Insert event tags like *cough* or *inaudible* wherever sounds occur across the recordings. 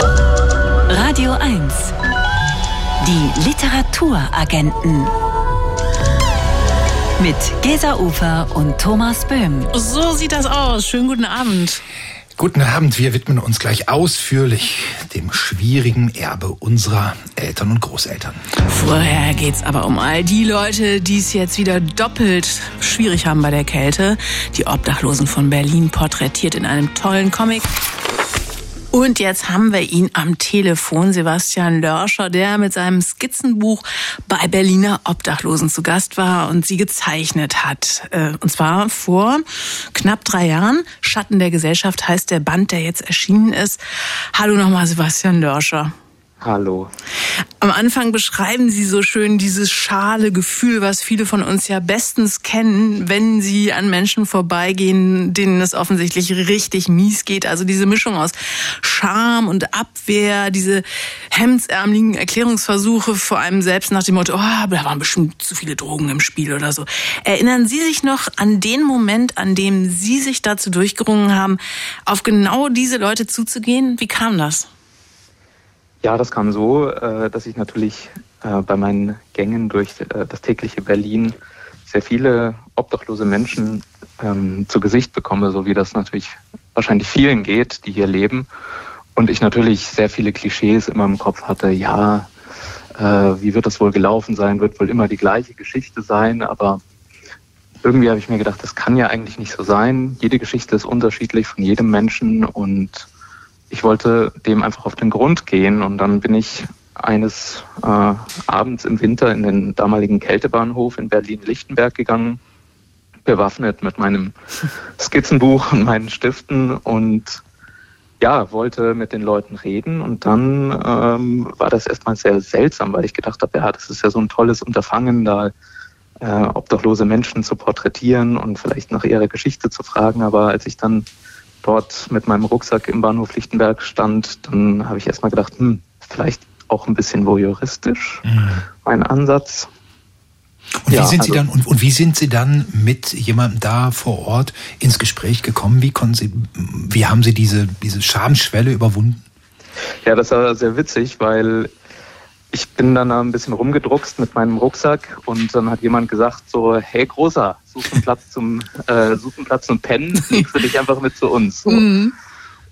Radio 1. Die Literaturagenten. Mit Gesa Ufer und Thomas Böhm. So sieht das aus. Schönen guten Abend. Guten Abend, wir widmen uns gleich ausführlich dem schwierigen Erbe unserer Eltern und Großeltern. Vorher geht's aber um all die Leute, die es jetzt wieder doppelt schwierig haben bei der Kälte. Die Obdachlosen von Berlin porträtiert in einem tollen Comic. Und jetzt haben wir ihn am Telefon, Sebastian Lörscher, der mit seinem Skizzenbuch bei Berliner Obdachlosen zu Gast war und sie gezeichnet hat. Äh, und zwar vor knapp drei Jahren. Schatten der Gesellschaft heißt der Band, der jetzt erschienen ist. Hallo nochmal, Sebastian Lörscher. Hallo. Am Anfang beschreiben Sie so schön dieses schale Gefühl, was viele von uns ja bestens kennen, wenn sie an Menschen vorbeigehen, denen es offensichtlich richtig mies geht. Also diese Mischung aus Scham und Abwehr, diese hemdsärmeligen Erklärungsversuche vor allem selbst nach dem Motto, oh, da waren bestimmt zu viele Drogen im Spiel oder so. Erinnern Sie sich noch an den Moment, an dem Sie sich dazu durchgerungen haben, auf genau diese Leute zuzugehen? Wie kam das? Ja, das kam so, äh, dass ich natürlich äh, bei meinen Gängen durch äh, das tägliche Berlin sehr viele obdachlose Menschen ähm, zu Gesicht bekomme, so wie das natürlich wahrscheinlich vielen geht, die hier leben. Und ich natürlich sehr viele Klischees immer im Kopf hatte. Ja, wie wird das wohl gelaufen sein? Wird wohl immer die gleiche Geschichte sein? Aber irgendwie habe ich mir gedacht, das kann ja eigentlich nicht so sein. Jede Geschichte ist unterschiedlich von jedem Menschen und ich wollte dem einfach auf den Grund gehen und dann bin ich eines äh, Abends im Winter in den damaligen Kältebahnhof in Berlin-Lichtenberg gegangen, bewaffnet mit meinem *laughs* Skizzenbuch und meinen Stiften und ja, wollte mit den Leuten reden und dann ähm, war das erstmal sehr seltsam, weil ich gedacht habe, ja, das ist ja so ein tolles Unterfangen, da äh, obdachlose Menschen zu porträtieren und vielleicht nach ihrer Geschichte zu fragen. Aber als ich dann dort mit meinem Rucksack im Bahnhof Lichtenberg stand, dann habe ich erstmal gedacht, hm, vielleicht auch ein bisschen voyeuristisch, mhm. mein Ansatz. Und ja, wie sind also, Sie dann und, und, wie sind Sie dann mit jemandem da vor Ort ins Gespräch gekommen? Wie konnten Sie, wie haben Sie diese diese Schamschwelle überwunden? Ja, das war sehr witzig, weil ich bin dann ein bisschen rumgedruckst mit meinem Rucksack und dann hat jemand gesagt so, hey Großer, such einen Platz zum, *laughs* äh, such einen Platz zum Pennen, legst du dich einfach mit zu uns. So. Mhm.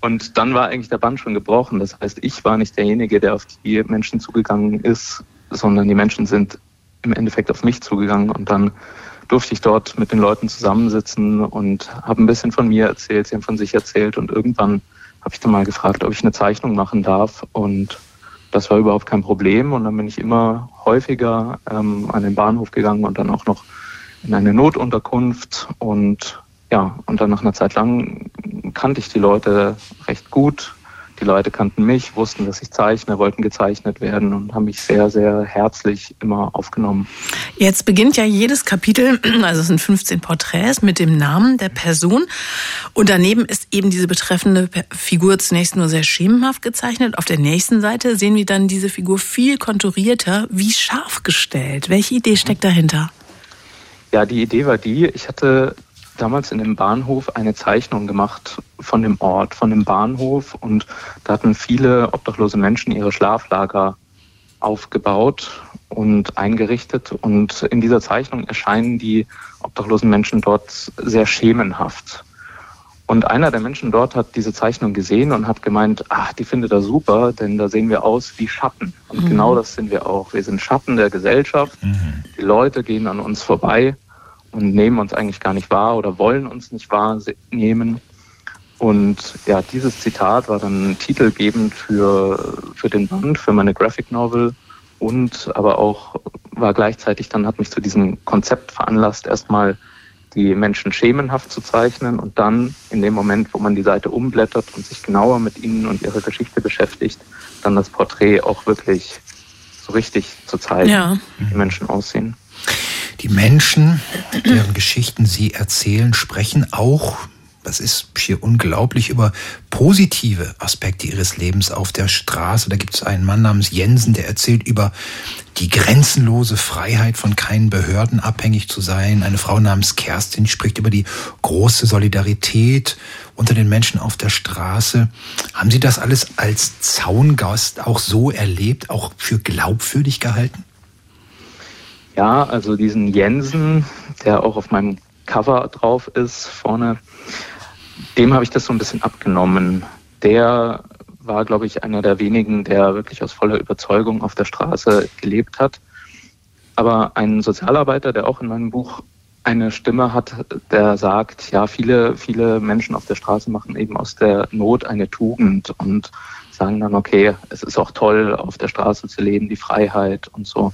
Und dann war eigentlich der Band schon gebrochen. Das heißt, ich war nicht derjenige, der auf die Menschen zugegangen ist, sondern die Menschen sind im Endeffekt auf mich zugegangen und dann durfte ich dort mit den Leuten zusammensitzen und habe ein bisschen von mir erzählt, sie haben von sich erzählt und irgendwann habe ich dann mal gefragt, ob ich eine Zeichnung machen darf und das war überhaupt kein Problem. Und dann bin ich immer häufiger ähm, an den Bahnhof gegangen und dann auch noch in eine Notunterkunft. Und ja, und dann nach einer Zeit lang kannte ich die Leute recht gut, die Leute kannten mich, wussten, dass ich zeichne, wollten gezeichnet werden und haben mich sehr, sehr herzlich immer aufgenommen. Jetzt beginnt ja jedes Kapitel, *clears throat* also es sind 15 Porträts mit dem Namen der Person und daneben ist eben diese betreffende Figur zunächst nur sehr schemenhaft gezeichnet. Auf der nächsten Seite sehen wir dann diese Figur viel konturierter, wie scharf gestellt. Welche Idee steckt dahinter? Ja, die Idee war die, ich hatte damals in dem Bahnhof eine Zeichnung gemacht von dem Ort, von dem Bahnhof und da hatten viele obdachlose Menschen ihre Schlaflager aufgebaut und eingerichtet und in dieser Zeichnung erscheinen die obdachlosen Menschen dort sehr schemenhaft. Und einer der Menschen dort hat diese Zeichnung gesehen und hat gemeint, ach, die findet er super, denn da sehen wir aus wie Schatten. Und mhm. genau das sind wir auch. Wir sind Schatten der Gesellschaft. Mhm. Die Leute gehen an uns vorbei und nehmen uns eigentlich gar nicht wahr oder wollen uns nicht wahrnehmen. Und ja, dieses Zitat war dann titelgebend für, für den Band, für meine Graphic Novel und aber auch war gleichzeitig dann, hat mich zu diesem Konzept veranlasst, erstmal die Menschen schemenhaft zu zeichnen und dann in dem Moment, wo man die Seite umblättert und sich genauer mit ihnen und ihrer Geschichte beschäftigt, dann das Porträt auch wirklich so richtig zu zeigen, ja. wie die Menschen aussehen. Die Menschen, deren Geschichten Sie erzählen, sprechen auch das ist hier unglaublich über positive Aspekte ihres Lebens auf der Straße. Da gibt es einen Mann namens Jensen, der erzählt über die grenzenlose Freiheit von keinen Behörden abhängig zu sein. Eine Frau namens Kerstin spricht über die große Solidarität unter den Menschen auf der Straße. Haben Sie das alles als Zaungast auch so erlebt, auch für glaubwürdig gehalten? Ja, also diesen Jensen, der auch auf meinem Cover drauf ist, vorne, dem habe ich das so ein bisschen abgenommen. Der war, glaube ich, einer der wenigen, der wirklich aus voller Überzeugung auf der Straße gelebt hat. Aber ein Sozialarbeiter, der auch in meinem Buch eine Stimme hat, der sagt, ja, viele, viele Menschen auf der Straße machen eben aus der Not eine Tugend und sagen dann, okay, es ist auch toll, auf der Straße zu leben, die Freiheit und so.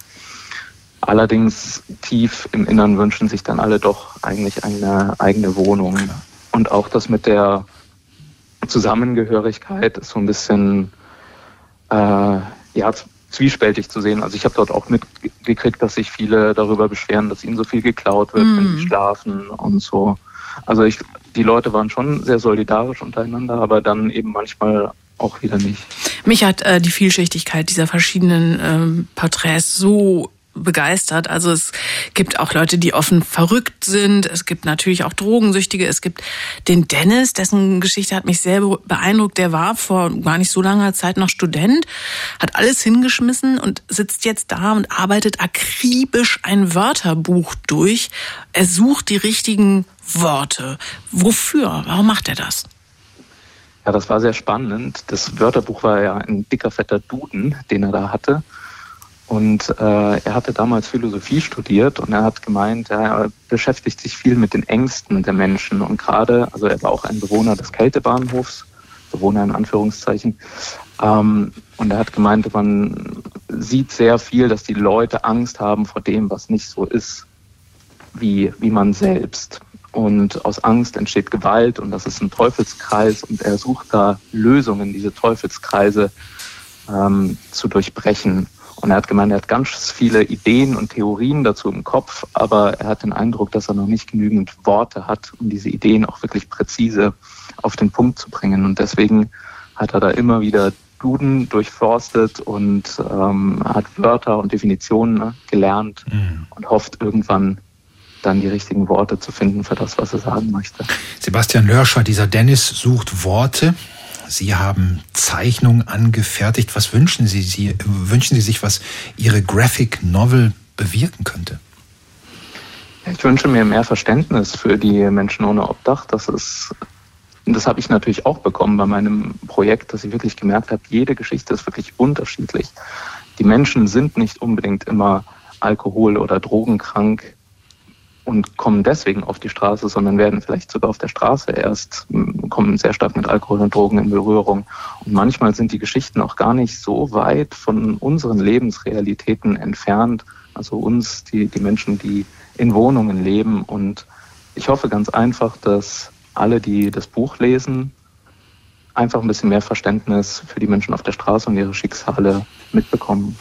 Allerdings tief im Innern wünschen sich dann alle doch eigentlich eine eigene Wohnung. Und auch das mit der Zusammengehörigkeit ist so ein bisschen äh, ja, zwiespältig zu sehen. Also ich habe dort auch mitgekriegt, dass sich viele darüber beschweren, dass ihnen so viel geklaut wird, mm. wenn sie mhm. schlafen und so. Also ich, die Leute waren schon sehr solidarisch untereinander, aber dann eben manchmal auch wieder nicht. Mich hat äh, die Vielschichtigkeit dieser verschiedenen ähm, Porträts so begeistert. Also es gibt auch Leute, die offen verrückt sind. Es gibt natürlich auch Drogensüchtige. Es gibt den Dennis, dessen Geschichte hat mich sehr beeindruckt. Der war vor gar nicht so langer Zeit noch Student, hat alles hingeschmissen und sitzt jetzt da und arbeitet akribisch ein Wörterbuch durch. Er sucht die richtigen Worte. Wofür? Warum macht er das? Ja, das war sehr spannend. Das Wörterbuch war ja ein dicker, fetter Duden, den er da hatte. Und äh, er hatte damals Philosophie studiert und er hat gemeint, er beschäftigt sich viel mit den Ängsten der Menschen. Und gerade, also er war auch ein Bewohner des Kältebahnhofs, Bewohner in Anführungszeichen. Ähm, und er hat gemeint, man sieht sehr viel, dass die Leute Angst haben vor dem, was nicht so ist, wie, wie man selbst. Und aus Angst entsteht Gewalt und das ist ein Teufelskreis und er sucht da Lösungen, diese Teufelskreise ähm, zu durchbrechen. Und er hat gemeint, er hat ganz viele Ideen und Theorien dazu im Kopf, aber er hat den Eindruck, dass er noch nicht genügend Worte hat, um diese Ideen auch wirklich präzise auf den Punkt zu bringen. Und deswegen hat er da immer wieder Duden durchforstet und ähm, hat Wörter und Definitionen ne, gelernt mhm. und hofft irgendwann dann die richtigen Worte zu finden für das, was er sagen möchte. Sebastian Lörscher, dieser Dennis sucht Worte. Sie haben Zeichnungen angefertigt. Was wünschen Sie, Sie wünschen Sie sich, was Ihre Graphic Novel bewirken könnte? Ich wünsche mir mehr Verständnis für die Menschen ohne Obdach. Das ist, das habe ich natürlich auch bekommen bei meinem Projekt, dass ich wirklich gemerkt habe, jede Geschichte ist wirklich unterschiedlich. Die Menschen sind nicht unbedingt immer alkohol- oder drogenkrank und kommen deswegen auf die Straße, sondern werden vielleicht sogar auf der Straße erst, kommen sehr stark mit Alkohol und Drogen in Berührung. Und manchmal sind die Geschichten auch gar nicht so weit von unseren Lebensrealitäten entfernt, also uns, die, die Menschen, die in Wohnungen leben. Und ich hoffe ganz einfach, dass alle, die das Buch lesen, einfach ein bisschen mehr Verständnis für die Menschen auf der Straße und ihre Schicksale mitbekommen.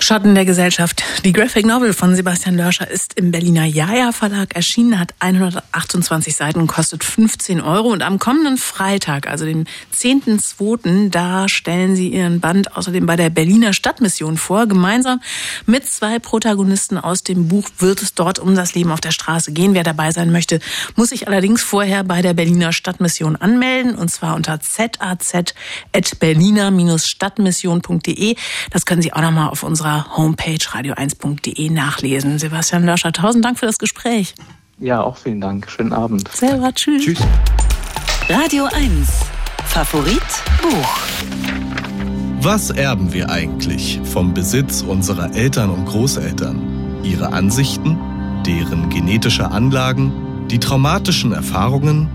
Schatten der Gesellschaft. Die Graphic Novel von Sebastian Lörscher ist im Berliner Jaja Verlag erschienen, hat 128 Seiten und kostet 15 Euro. Und am kommenden Freitag, also dem 10.2., da stellen sie ihren Band außerdem bei der Berliner Stadtmission vor. Gemeinsam mit zwei Protagonisten aus dem Buch wird es dort um das Leben auf der Straße gehen. Wer dabei sein möchte, muss sich allerdings vorher bei der Berliner Stadtmission anmelden und zwar unter zaz.berliner-stadtmission.de. Das können Sie auch nochmal auf unserer Homepage radio1.de nachlesen. Sebastian Löscher, tausend Dank für das Gespräch. Ja, auch vielen Dank. Schönen Abend. Selber, tschüss. Tschüss. Radio 1. Favorit Buch. Was erben wir eigentlich vom Besitz unserer Eltern und Großeltern? Ihre Ansichten, deren genetische Anlagen, die traumatischen Erfahrungen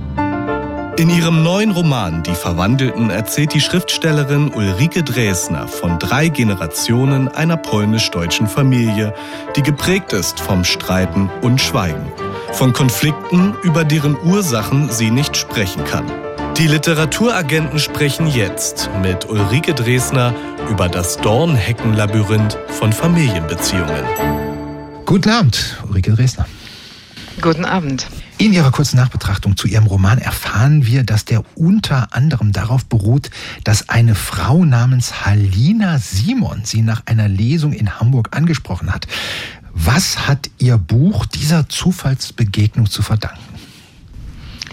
in ihrem neuen Roman Die Verwandelten erzählt die Schriftstellerin Ulrike Dresner von drei Generationen einer polnisch-deutschen Familie, die geprägt ist vom Streiten und Schweigen, von Konflikten, über deren Ursachen sie nicht sprechen kann. Die Literaturagenten sprechen jetzt mit Ulrike Dresner über das Dornheckenlabyrinth von Familienbeziehungen. Guten Abend, Ulrike Dresner. Guten Abend. In Ihrer kurzen Nachbetrachtung zu Ihrem Roman erfahren wir, dass der unter anderem darauf beruht, dass eine Frau namens Halina Simon Sie nach einer Lesung in Hamburg angesprochen hat. Was hat Ihr Buch dieser Zufallsbegegnung zu verdanken?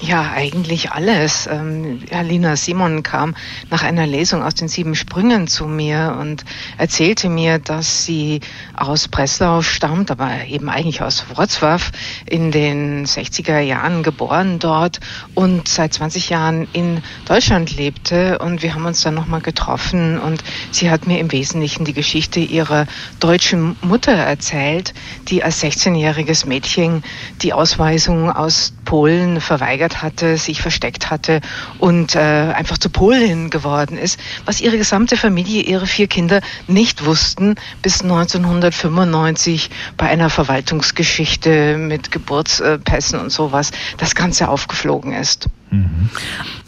Ja, eigentlich alles. Ähm, Alina Simon kam nach einer Lesung aus den Sieben Sprüngen zu mir und erzählte mir, dass sie aus Breslau stammt, aber eben eigentlich aus Wrocław, in den 60er Jahren geboren dort und seit 20 Jahren in Deutschland lebte. Und wir haben uns dann nochmal getroffen und sie hat mir im Wesentlichen die Geschichte ihrer deutschen Mutter erzählt, die als 16-jähriges Mädchen die Ausweisung aus Polen verweigert hatte, sich versteckt hatte und äh, einfach zu Polin geworden ist, was ihre gesamte Familie, ihre vier Kinder nicht wussten, bis 1995 bei einer Verwaltungsgeschichte mit Geburtspässen und sowas das Ganze aufgeflogen ist.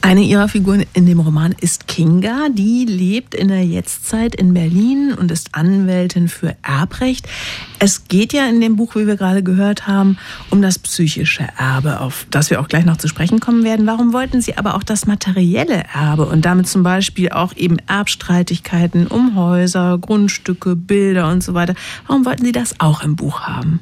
Eine ihrer Figuren in dem Roman ist Kinga. Die lebt in der Jetztzeit in Berlin und ist Anwältin für Erbrecht. Es geht ja in dem Buch, wie wir gerade gehört haben, um das psychische Erbe, auf das wir auch gleich noch zu sprechen kommen werden. Warum wollten Sie aber auch das materielle Erbe und damit zum Beispiel auch eben Erbstreitigkeiten um Häuser, Grundstücke, Bilder und so weiter? Warum wollten Sie das auch im Buch haben?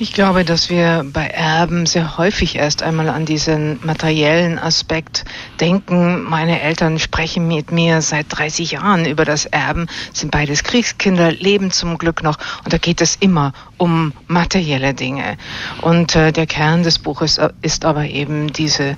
Ich glaube, dass wir bei Erben sehr häufig erst einmal an diesen materiellen Aspekt denken. Meine Eltern sprechen mit mir seit 30 Jahren über das Erben, sind beides Kriegskinder, leben zum Glück noch und da geht es immer um materielle Dinge. Und äh, der Kern des Buches äh, ist aber eben diese,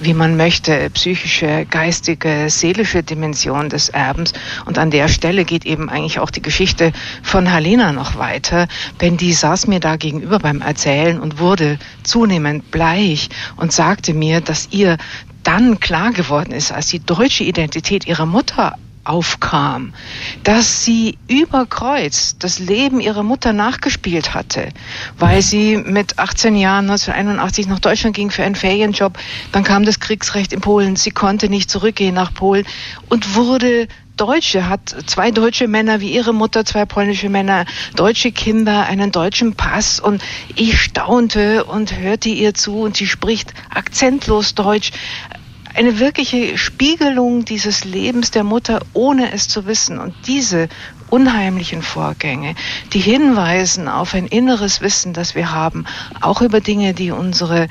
wie man möchte, psychische, geistige, seelische Dimension des Erbens. Und an der Stelle geht eben eigentlich auch die Geschichte von Helena noch weiter, denn die saß mir da gegenüber gegenüber beim Erzählen und wurde zunehmend bleich und sagte mir, dass ihr dann klar geworden ist, als die deutsche Identität ihrer Mutter aufkam, dass sie über Kreuz das Leben ihrer Mutter nachgespielt hatte, weil sie mit 18 Jahren 1981 nach Deutschland ging für einen Ferienjob, dann kam das Kriegsrecht in Polen, sie konnte nicht zurückgehen nach Polen und wurde Deutsche, hat zwei deutsche Männer wie ihre Mutter, zwei polnische Männer, deutsche Kinder, einen deutschen Pass. Und ich staunte und hörte ihr zu und sie spricht akzentlos Deutsch. Eine wirkliche Spiegelung dieses Lebens der Mutter, ohne es zu wissen. Und diese unheimlichen Vorgänge, die hinweisen auf ein inneres Wissen, das wir haben, auch über Dinge, die unsere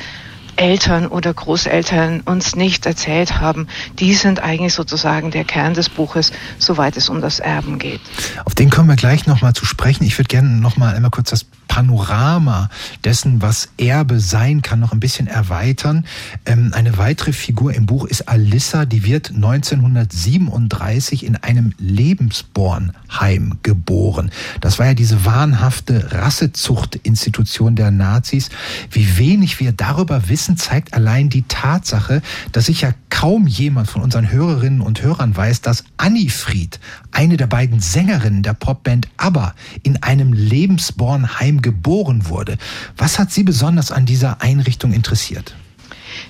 Eltern oder Großeltern uns nicht erzählt haben, die sind eigentlich sozusagen der Kern des Buches, soweit es um das Erben geht. Auf den kommen wir gleich nochmal zu sprechen. Ich würde gerne nochmal einmal kurz das Panorama dessen, was Erbe sein kann, noch ein bisschen erweitern. Ähm, eine weitere Figur im Buch ist Alissa, die wird 1937 in einem Lebensbornheim geboren. Das war ja diese wahnhafte Rassezuchtinstitution der Nazis. Wie wenig wir darüber wissen, zeigt allein die Tatsache, dass sich ja kaum jemand von unseren Hörerinnen und Hörern weiß, dass Annie Fried, eine der beiden Sängerinnen der Popband ABBA, in einem Lebensbornheim geboren wurde. Was hat Sie besonders an dieser Einrichtung interessiert?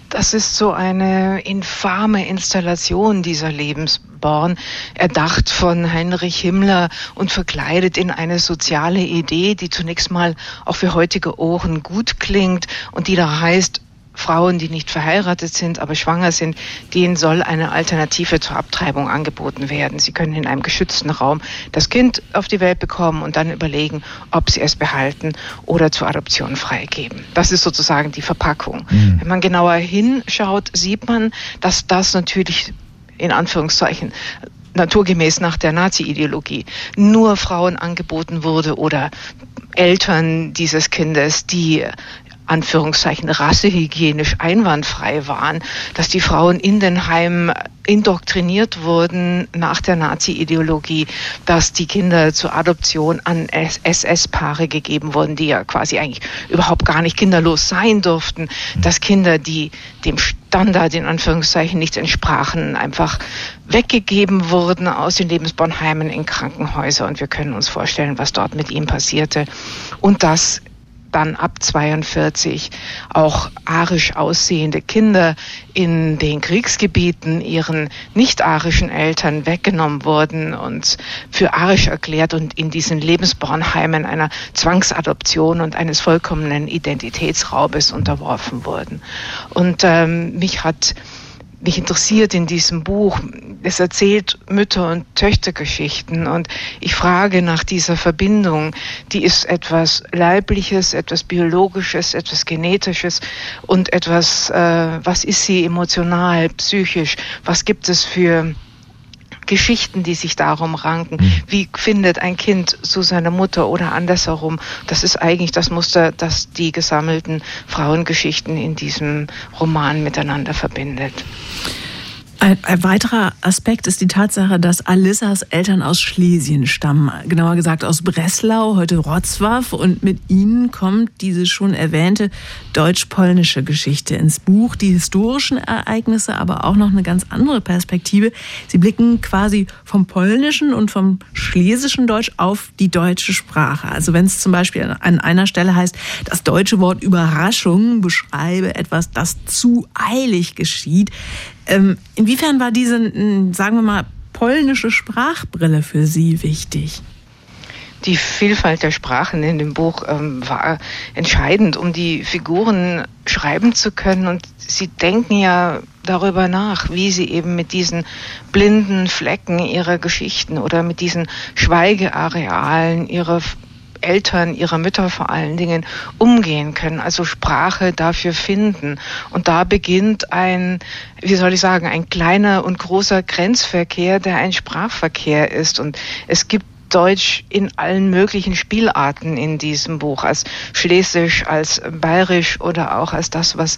Das ist so eine infame Installation dieser Lebensborn, erdacht von Heinrich Himmler und verkleidet in eine soziale Idee, die zunächst mal auch für heutige Ohren gut klingt und die da heißt, Frauen, die nicht verheiratet sind, aber schwanger sind, denen soll eine Alternative zur Abtreibung angeboten werden. Sie können in einem geschützten Raum das Kind auf die Welt bekommen und dann überlegen, ob sie es behalten oder zur Adoption freigeben. Das ist sozusagen die Verpackung. Mhm. Wenn man genauer hinschaut, sieht man, dass das natürlich in Anführungszeichen naturgemäß nach der Nazi-Ideologie nur Frauen angeboten wurde oder Eltern dieses Kindes, die Anführungszeichen rassehygienisch einwandfrei waren, dass die Frauen in den Heimen indoktriniert wurden nach der Nazi-Ideologie, dass die Kinder zur Adoption an SS-Paare gegeben wurden, die ja quasi eigentlich überhaupt gar nicht kinderlos sein durften, dass Kinder, die dem Standard in Anführungszeichen nicht entsprachen, einfach weggegeben wurden aus den Lebensbornheimen in Krankenhäuser. Und wir können uns vorstellen, was dort mit ihm passierte. Und dass dann ab 42 auch arisch aussehende Kinder in den Kriegsgebieten ihren nicht-arischen Eltern weggenommen wurden und für arisch erklärt und in diesen Lebensbornheimen einer Zwangsadoption und eines vollkommenen Identitätsraubes unterworfen wurden. Und ähm, mich hat mich interessiert in diesem Buch. Es erzählt Mütter- und Töchtergeschichten und ich frage nach dieser Verbindung. Die ist etwas Leibliches, etwas Biologisches, etwas Genetisches und etwas, äh, was ist sie emotional, psychisch? Was gibt es für Geschichten, die sich darum ranken. Mhm. Wie findet ein Kind zu seiner Mutter oder andersherum? Das ist eigentlich das Muster, das die gesammelten Frauengeschichten in diesem Roman miteinander verbindet. Ein, ein, weiterer Aspekt ist die Tatsache, dass Alissas Eltern aus Schlesien stammen, genauer gesagt aus Breslau, heute Rotzwaff, und mit ihnen kommt diese schon erwähnte deutsch-polnische Geschichte ins Buch, die historischen Ereignisse, aber auch noch eine ganz andere Perspektive. Sie blicken quasi vom polnischen und vom schlesischen Deutsch auf die deutsche Sprache. Also wenn es zum Beispiel an einer Stelle heißt, das deutsche Wort Überraschung beschreibe etwas, das zu eilig geschieht, inwiefern war diese, sagen wir mal, polnische Sprachbrille für Sie wichtig? Die Vielfalt der Sprachen in dem Buch ähm, war entscheidend, um die Figuren schreiben zu können. Und sie denken ja darüber nach, wie sie eben mit diesen blinden Flecken ihrer Geschichten oder mit diesen Schweigearealen ihrer Eltern, ihrer Mütter vor allen Dingen umgehen können, also Sprache dafür finden. Und da beginnt ein, wie soll ich sagen, ein kleiner und großer Grenzverkehr, der ein Sprachverkehr ist. Und es gibt Deutsch in allen möglichen Spielarten in diesem Buch, als Schlesisch, als Bayerisch oder auch als das, was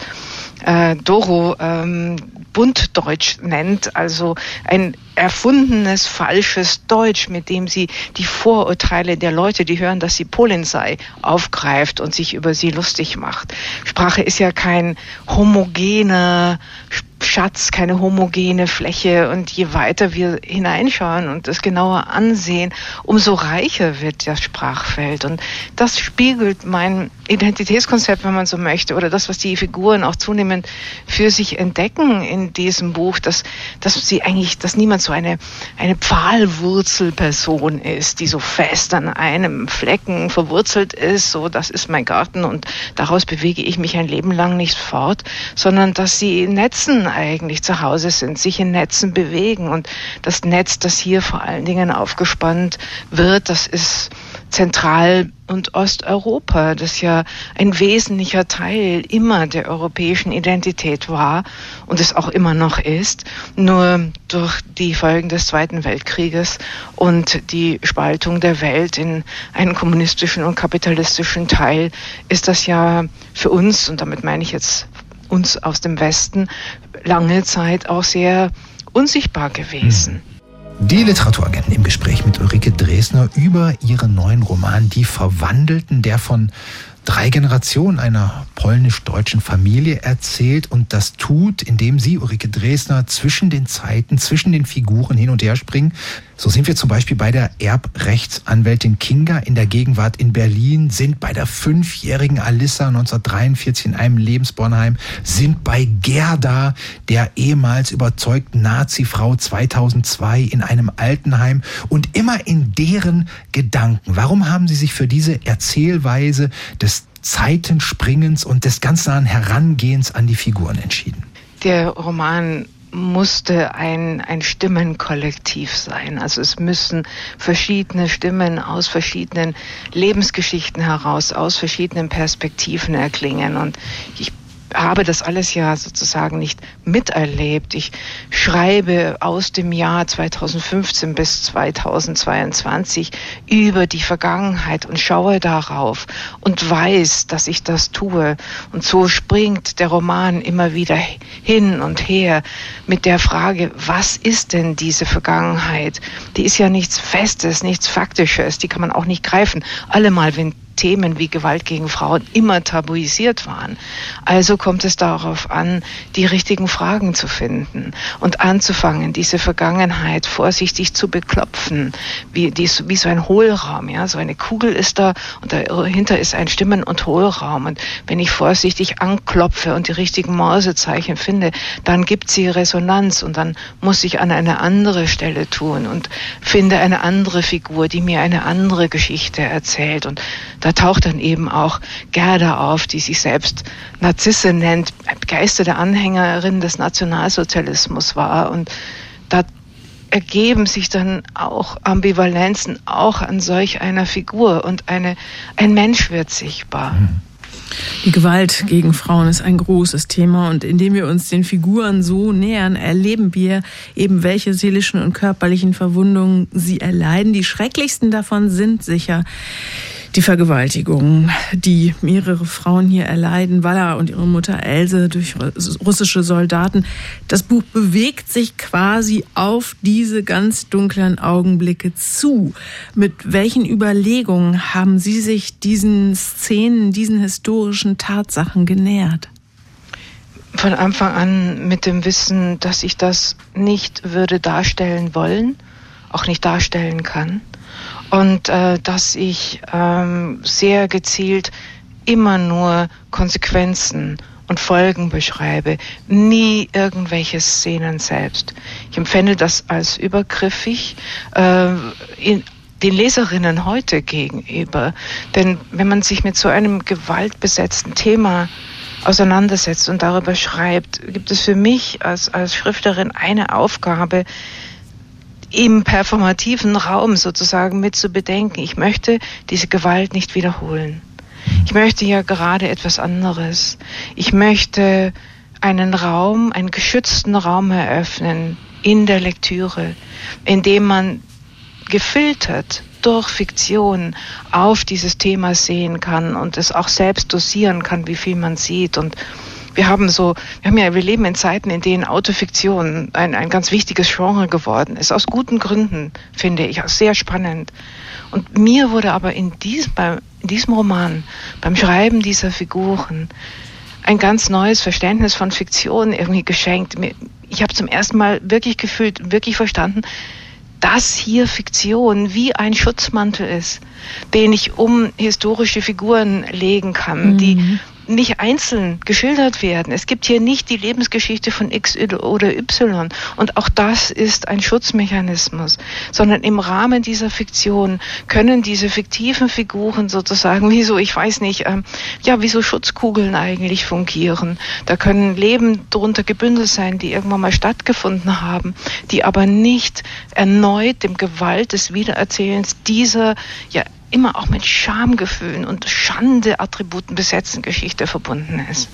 äh, Doro ähm, Buntdeutsch nennt, also ein erfundenes, falsches Deutsch, mit dem sie die Vorurteile der Leute, die hören, dass sie Polin sei, aufgreift und sich über sie lustig macht. Sprache ist ja kein homogener Schatz, keine homogene Fläche. Und je weiter wir hineinschauen und das genauer ansehen, umso reicher wird das Sprachfeld. Und das spiegelt mein Identitätskonzept, wenn man so möchte, oder das, was die Figuren auch zunehmend für sich entdecken in diesem Buch, dass, dass sie eigentlich, dass niemand so eine, eine Pfahlwurzelperson ist, die so fest an einem Flecken verwurzelt ist, so, das ist mein Garten und daraus bewege ich mich ein Leben lang nicht fort, sondern dass sie Netzen eigentlich zu Hause sind, sich in Netzen bewegen und das Netz, das hier vor allen Dingen aufgespannt wird, das ist Zentral- und Osteuropa, das ja ein wesentlicher Teil immer der europäischen Identität war und es auch immer noch ist. Nur durch die Folgen des Zweiten Weltkrieges und die Spaltung der Welt in einen kommunistischen und kapitalistischen Teil ist das ja für uns, und damit meine ich jetzt uns aus dem Westen, lange Zeit auch sehr unsichtbar gewesen. Hm. Die Literaturagenten im Gespräch mit Ulrike Dresner über ihren neuen Roman Die Verwandelten, der von drei Generationen einer polnisch-deutschen Familie erzählt und das tut, indem sie, Ulrike Dresner, zwischen den Zeiten, zwischen den Figuren hin und her springen. So sind wir zum Beispiel bei der Erbrechtsanwältin Kinga in der Gegenwart in Berlin, sind bei der fünfjährigen Alissa 1943 in einem Lebensbornheim, sind bei Gerda, der ehemals überzeugten Nazi-Frau 2002 in einem Altenheim und immer in deren Gedanken. Warum haben Sie sich für diese Erzählweise des Zeitenspringens und des ganz nahen Herangehens an die Figuren entschieden? Der Roman musste ein, ein Stimmenkollektiv sein. Also es müssen verschiedene Stimmen aus verschiedenen Lebensgeschichten heraus, aus verschiedenen Perspektiven erklingen. Und ich habe das alles ja sozusagen nicht miterlebt. Ich schreibe aus dem Jahr 2015 bis 2022 über die Vergangenheit und schaue darauf und weiß, dass ich das tue. Und so springt der Roman immer wieder hin und her mit der Frage, was ist denn diese Vergangenheit? Die ist ja nichts Festes, nichts Faktisches, die kann man auch nicht greifen. Allemal, wenn Themen wie Gewalt gegen Frauen immer tabuisiert waren. Also kommt es darauf an, die richtigen Fragen zu finden und anzufangen, diese Vergangenheit vorsichtig zu beklopfen, wie, die, wie so ein Hohlraum. Ja? So eine Kugel ist da und dahinter ist ein Stimmen- und Hohlraum. Und wenn ich vorsichtig anklopfe und die richtigen Morsezeichen finde, dann gibt sie Resonanz und dann muss ich an eine andere Stelle tun und finde eine andere Figur, die mir eine andere Geschichte erzählt. Und da taucht dann eben auch Gerda auf, die sich selbst Narzisse nennt, begeisterte Anhängerin des Nationalsozialismus war. Und da ergeben sich dann auch Ambivalenzen auch an solch einer Figur und eine, ein Mensch wird sichtbar. Mhm. Die Gewalt gegen Frauen ist ein großes Thema und indem wir uns den Figuren so nähern, erleben wir eben, welche seelischen und körperlichen Verwundungen sie erleiden. Die schrecklichsten davon sind sicher die Vergewaltigungen, die mehrere Frauen hier erleiden, Walla und ihre Mutter Else durch russische Soldaten. Das Buch bewegt sich quasi auf diese ganz dunklen Augenblicke zu. Mit welchen Überlegungen haben Sie sich diesen Szenen, diesen historischen Tatsachen genähert? Von Anfang an mit dem Wissen, dass ich das nicht würde darstellen wollen, auch nicht darstellen kann und äh, dass ich ähm, sehr gezielt immer nur Konsequenzen und Folgen beschreibe, nie irgendwelche Szenen selbst. Ich empfände das als übergriffig äh, in, den Leserinnen heute gegenüber. Denn wenn man sich mit so einem gewaltbesetzten Thema auseinandersetzt und darüber schreibt, gibt es für mich als, als Schrifterin eine Aufgabe, im performativen Raum sozusagen mit zu bedenken. Ich möchte diese Gewalt nicht wiederholen. Ich möchte ja gerade etwas anderes. Ich möchte einen Raum, einen geschützten Raum eröffnen in der Lektüre, in dem man gefiltert durch Fiktion auf dieses Thema sehen kann und es auch selbst dosieren kann, wie viel man sieht und wir haben so, wir haben ja, wir leben in Zeiten, in denen Autofiktion ein, ein ganz wichtiges Genre geworden ist. Aus guten Gründen, finde ich, auch sehr spannend. Und mir wurde aber in diesem, in diesem Roman, beim Schreiben dieser Figuren, ein ganz neues Verständnis von Fiktion irgendwie geschenkt. Ich habe zum ersten Mal wirklich gefühlt, wirklich verstanden, dass hier Fiktion wie ein Schutzmantel ist, den ich um historische Figuren legen kann, mhm. die nicht einzeln geschildert werden. Es gibt hier nicht die Lebensgeschichte von X oder Y. Und auch das ist ein Schutzmechanismus, sondern im Rahmen dieser Fiktion können diese fiktiven Figuren sozusagen, wie so, ich weiß nicht, ähm, ja, wie so Schutzkugeln eigentlich fungieren. Da können Leben darunter gebündelt sein, die irgendwann mal stattgefunden haben, die aber nicht erneut dem Gewalt des Wiedererzählens dieser ja immer auch mit Schamgefühlen und Schande-Attributen besetzten Geschichte verbunden ist.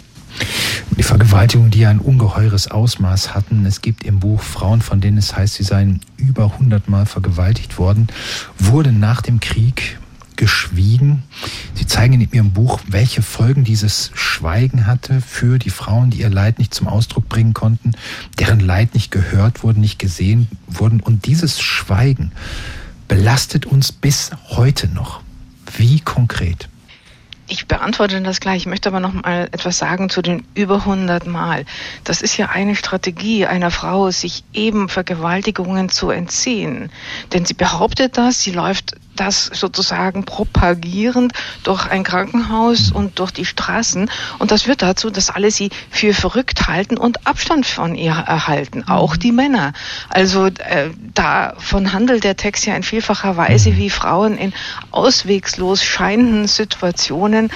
Die Vergewaltigungen, die ein ungeheures Ausmaß hatten. Es gibt im Buch Frauen, von denen es heißt, sie seien über hundertmal vergewaltigt worden, wurden nach dem Krieg geschwiegen. Sie zeigen in Ihrem Buch, welche Folgen dieses Schweigen hatte für die Frauen, die ihr Leid nicht zum Ausdruck bringen konnten, deren Leid nicht gehört wurden, nicht gesehen wurden. Und dieses Schweigen belastet uns bis heute noch. Wie konkret? Ich beantworte das gleich. Ich möchte aber noch mal etwas sagen zu den über 100 Mal. Das ist ja eine Strategie einer Frau, sich eben Vergewaltigungen zu entziehen. Denn sie behauptet das, sie läuft das sozusagen propagierend durch ein Krankenhaus und durch die Straßen. Und das führt dazu, dass alle sie für verrückt halten und Abstand von ihr erhalten, auch die Männer. Also äh, davon handelt der Text ja in vielfacher Weise, wie Frauen in auswegslos scheinenden Situationen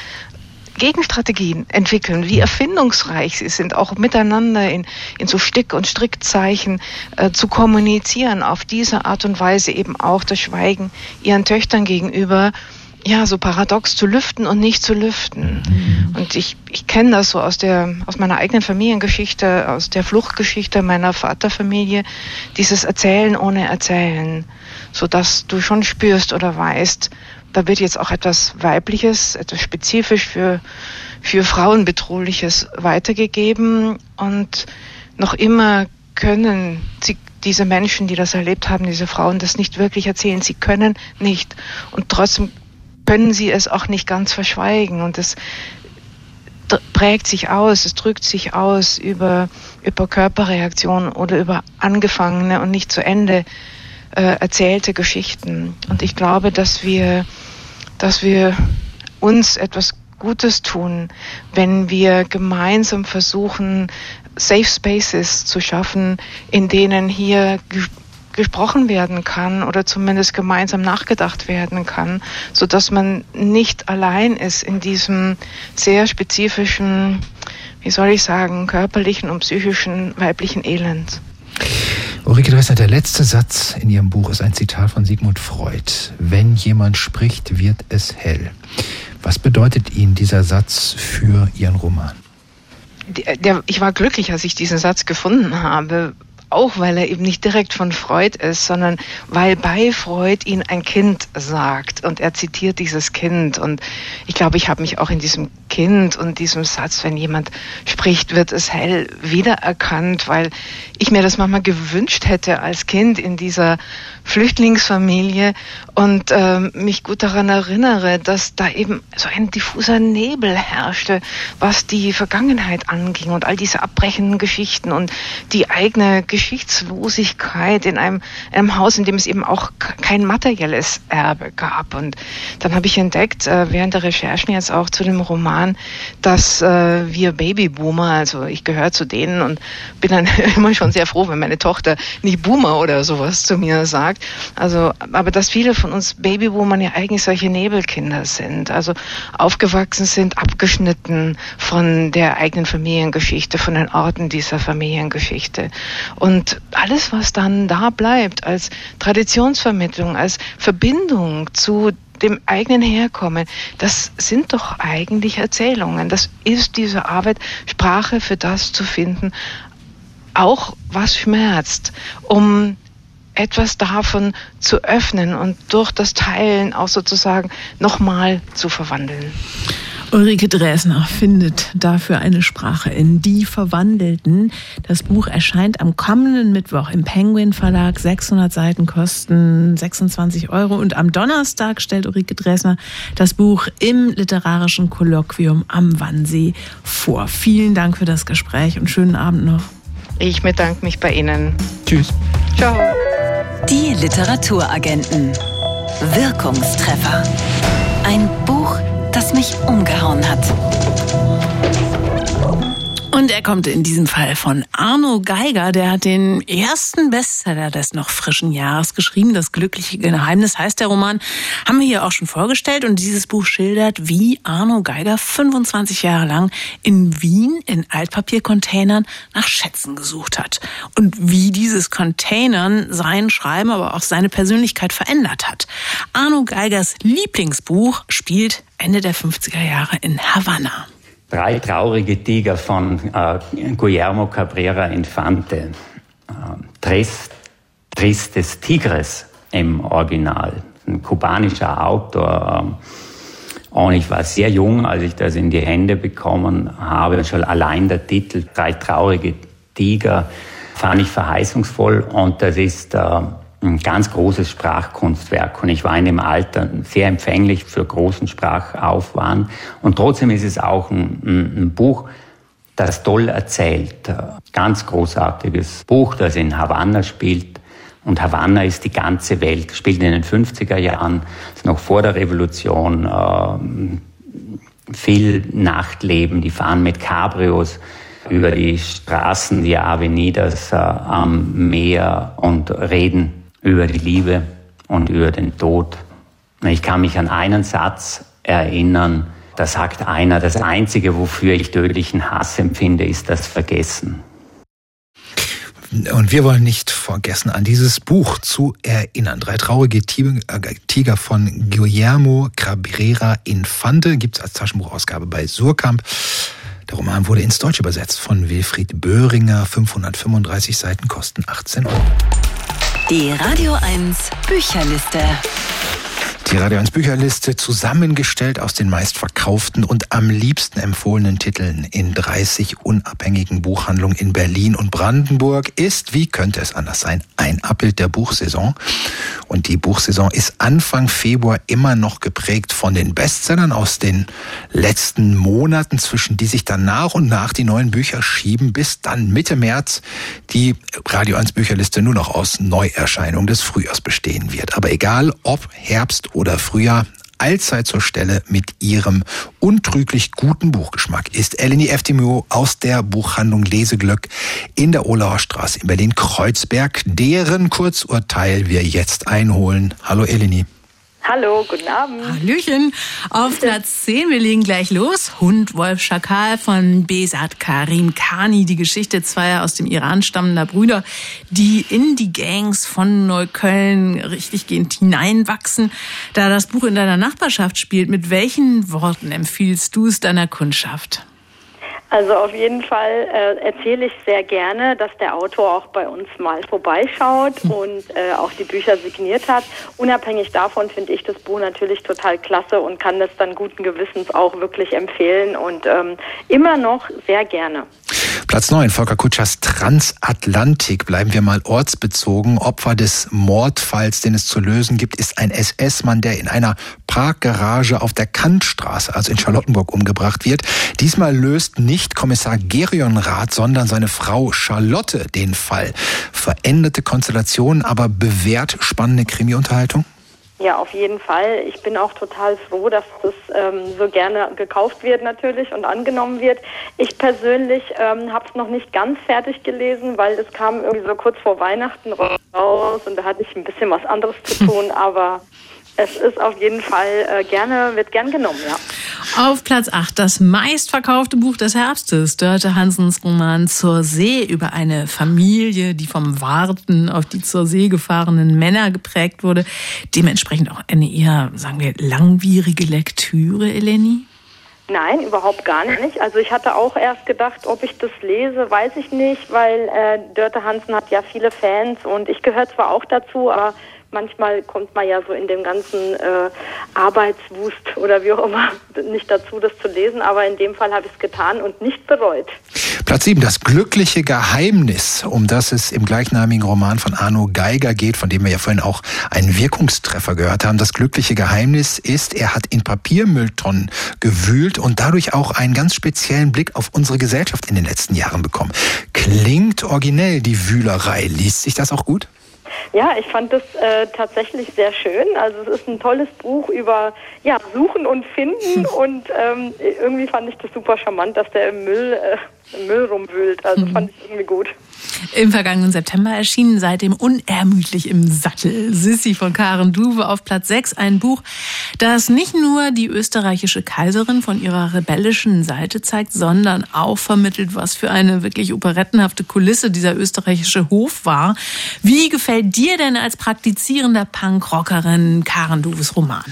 Gegenstrategien entwickeln, wie erfindungsreich sie sind, auch miteinander in, in so Stick- und Strickzeichen äh, zu kommunizieren, auf diese Art und Weise eben auch das Schweigen ihren Töchtern gegenüber ja, so paradox zu lüften und nicht zu lüften. Mhm. Und ich, ich kenne das so aus der, aus meiner eigenen Familiengeschichte, aus der Fluchtgeschichte meiner Vaterfamilie, dieses Erzählen ohne Erzählen, so dass du schon spürst oder weißt, da wird jetzt auch etwas Weibliches, etwas spezifisch für, für Frauen bedrohliches weitergegeben und noch immer können sie, diese Menschen, die das erlebt haben, diese Frauen, das nicht wirklich erzählen. Sie können nicht. Und trotzdem können sie es auch nicht ganz verschweigen. Und es prägt sich aus, es drückt sich aus über, über Körperreaktionen oder über angefangene und nicht zu Ende äh, erzählte Geschichten. Und ich glaube, dass wir, dass wir uns etwas Gutes tun, wenn wir gemeinsam versuchen, Safe Spaces zu schaffen, in denen hier gesprochen werden kann oder zumindest gemeinsam nachgedacht werden kann, so dass man nicht allein ist in diesem sehr spezifischen, wie soll ich sagen, körperlichen und psychischen weiblichen Elend. Ulrike Dressner, der letzte Satz in Ihrem Buch ist ein Zitat von Sigmund Freud. Wenn jemand spricht, wird es hell. Was bedeutet Ihnen dieser Satz für Ihren Roman? Der, der, ich war glücklich, als ich diesen Satz gefunden habe, auch weil er eben nicht direkt von Freud ist, sondern weil bei Freud ihn ein Kind sagt und er zitiert dieses Kind. Und ich glaube, ich habe mich auch in diesem Kind und diesem Satz, wenn jemand spricht, wird es hell wiedererkannt, weil ich mir das manchmal gewünscht hätte als Kind in dieser Flüchtlingsfamilie. Und äh, mich gut daran erinnere, dass da eben so ein diffuser Nebel herrschte, was die Vergangenheit anging und all diese abbrechenden Geschichten und die eigene Geschichtslosigkeit in einem, einem Haus, in dem es eben auch kein materielles Erbe gab. Und dann habe ich entdeckt, äh, während der Recherchen jetzt auch zu dem Roman, dass äh, wir Babyboomer, also ich gehöre zu denen und bin dann *laughs* immer schon sehr froh, wenn meine Tochter nicht Boomer oder sowas zu mir sagt. Also, aber dass viele von uns Babyboomern ja eigentlich solche Nebelkinder sind, also aufgewachsen sind, abgeschnitten von der eigenen Familiengeschichte, von den Orten dieser Familiengeschichte. Und alles, was dann da bleibt als Traditionsvermittlung, als Verbindung zu dem eigenen Herkommen, das sind doch eigentlich Erzählungen. Das ist diese Arbeit, Sprache für das zu finden, auch was schmerzt, um etwas davon zu öffnen und durch das Teilen auch sozusagen nochmal zu verwandeln. Ulrike Dresner findet dafür eine Sprache in Die Verwandelten. Das Buch erscheint am kommenden Mittwoch im Penguin Verlag. 600 Seiten kosten 26 Euro. Und am Donnerstag stellt Ulrike Dresner das Buch im literarischen Kolloquium am Wannsee vor. Vielen Dank für das Gespräch und schönen Abend noch. Ich bedanke mich bei Ihnen. Tschüss. Ciao. Die Literaturagenten. Wirkungstreffer. Ein Buch, mich umgehauen hat. Und er kommt in diesem Fall von Arno Geiger. Der hat den ersten Bestseller des noch frischen Jahres geschrieben. Das glückliche Geheimnis heißt der Roman. Haben wir hier auch schon vorgestellt. Und dieses Buch schildert, wie Arno Geiger 25 Jahre lang in Wien in Altpapiercontainern nach Schätzen gesucht hat. Und wie dieses Containern sein Schreiben, aber auch seine Persönlichkeit verändert hat. Arno Geigers Lieblingsbuch spielt Ende der 50er Jahre in Havanna. Drei traurige Tiger von äh, Guillermo Cabrera Infante. Äh, Tres, Tristes Tigres im Original. Ein kubanischer Autor. Äh, und ich war sehr jung, als ich das in die Hände bekommen habe. Schon allein der Titel Drei traurige Tiger fand ich verheißungsvoll. Und das ist äh, ein ganz großes Sprachkunstwerk und ich war in dem Alter sehr empfänglich für großen Sprachaufwand und trotzdem ist es auch ein, ein, Buch, das toll erzählt. Ganz großartiges Buch, das in Havanna spielt. Und Havanna ist die ganze Welt, spielt in den 50er Jahren, ist noch vor der Revolution, äh, viel Nachtleben, die fahren mit Cabrios über die Straßen, die Avenidas äh, am Meer und reden über die Liebe und über den Tod. Ich kann mich an einen Satz erinnern, da sagt einer, das Einzige, wofür ich tödlichen Hass empfinde, ist das Vergessen. Und wir wollen nicht vergessen, an dieses Buch zu erinnern. Drei traurige Tiger von Guillermo Cabrera Infante gibt es als Taschenbuchausgabe bei Surkamp. Der Roman wurde ins Deutsche übersetzt von Wilfried Böhringer. 535 Seiten kosten 18 Euro. Die Radio 1 Bücherliste. Die Radio 1 Bücherliste zusammengestellt aus den meistverkauften und am liebsten empfohlenen Titeln in 30 unabhängigen Buchhandlungen in Berlin und Brandenburg ist, wie könnte es anders sein, ein Abbild der Buchsaison. Und die Buchsaison ist Anfang Februar immer noch geprägt von den Bestsellern aus den letzten Monaten, zwischen die sich dann nach und nach die neuen Bücher schieben, bis dann Mitte März die Radio 1 Bücherliste nur noch aus Neuerscheinungen des Frühjahrs bestehen wird. Aber egal ob Herbst Frühjahr, allzeit zur Stelle mit ihrem untrüglich guten Buchgeschmack ist Eleni Eftimio aus der Buchhandlung Leseglück in der Olauer Straße in Berlin-Kreuzberg, deren Kurzurteil wir jetzt einholen. Hallo Eleni. Hallo, guten Abend. Hallöchen. Auf Platz 10, wir legen gleich los. Hund Wolf Schakal von Besat Karim Khani. Die Geschichte zweier aus dem Iran stammender Brüder, die in die Gangs von Neukölln richtiggehend hineinwachsen. Da das Buch in deiner Nachbarschaft spielt, mit welchen Worten empfiehlst du es deiner Kundschaft? Also auf jeden Fall äh, erzähle ich sehr gerne, dass der Autor auch bei uns mal vorbeischaut hm. und äh, auch die Bücher signiert hat. Unabhängig davon finde ich das Buch natürlich total klasse und kann das dann guten Gewissens auch wirklich empfehlen und ähm, immer noch sehr gerne. Platz 9, Volker Kutschers Transatlantik. Bleiben wir mal ortsbezogen. Opfer des Mordfalls, den es zu lösen gibt, ist ein SS-Mann, der in einer Parkgarage auf der Kantstraße, also in Charlottenburg, umgebracht wird. Diesmal löst nicht Kommissar Gerion Rath, sondern seine Frau Charlotte den Fall. Veränderte Konstellation, aber bewährt spannende Krimi-Unterhaltung? Ja, auf jeden Fall. Ich bin auch total froh, dass das ähm, so gerne gekauft wird natürlich und angenommen wird. Ich persönlich ähm, habe es noch nicht ganz fertig gelesen, weil es kam irgendwie so kurz vor Weihnachten raus und da hatte ich ein bisschen was anderes zu *laughs* tun, aber es ist auf jeden Fall äh, gerne, wird gern genommen, ja. Auf Platz 8 das meistverkaufte Buch des Herbstes, Dörte Hansens Roman Zur See über eine Familie, die vom Warten auf die zur See gefahrenen Männer geprägt wurde. Dementsprechend auch eine eher, sagen wir, langwierige Lektüre, Eleni? Nein, überhaupt gar nicht. Also ich hatte auch erst gedacht, ob ich das lese, weiß ich nicht, weil äh, Dörte Hansen hat ja viele Fans und ich gehöre zwar auch dazu, aber manchmal kommt man ja so in dem ganzen äh, Arbeitswust oder wie auch immer nicht dazu, das zu lesen, aber in dem Fall habe ich es getan und nicht bereut. Platz 7, das glückliche Geheimnis, um das es im gleichnamigen Roman von Arno Geiger geht, von dem wir ja vorhin auch einen Wirkungstreffer gehört haben. Das glückliche Geheimnis ist, er hat in Papiermülltonnen gewühlt und dadurch auch einen ganz speziellen Blick auf unsere Gesellschaft in den letzten Jahren bekommen. Klingt originell, die Wühlerei. Liest sich das auch gut? Ja, ich fand das äh, tatsächlich sehr schön. Also es ist ein tolles Buch über ja, Suchen und Finden *laughs* und ähm, irgendwie fand ich das super charmant, dass der im Müll, äh, im Müll rumwühlt. Also mhm. fand ich irgendwie gut. Im vergangenen September erschienen seitdem unermüdlich im Sattel Sissi von Karen Duwe auf Platz 6 ein Buch, das nicht nur die österreichische Kaiserin von ihrer rebellischen Seite zeigt, sondern auch vermittelt, was für eine wirklich operettenhafte Kulisse dieser österreichische Hof war. Wie gefällt dir denn als praktizierender Punkrockerin Karen Duves Roman?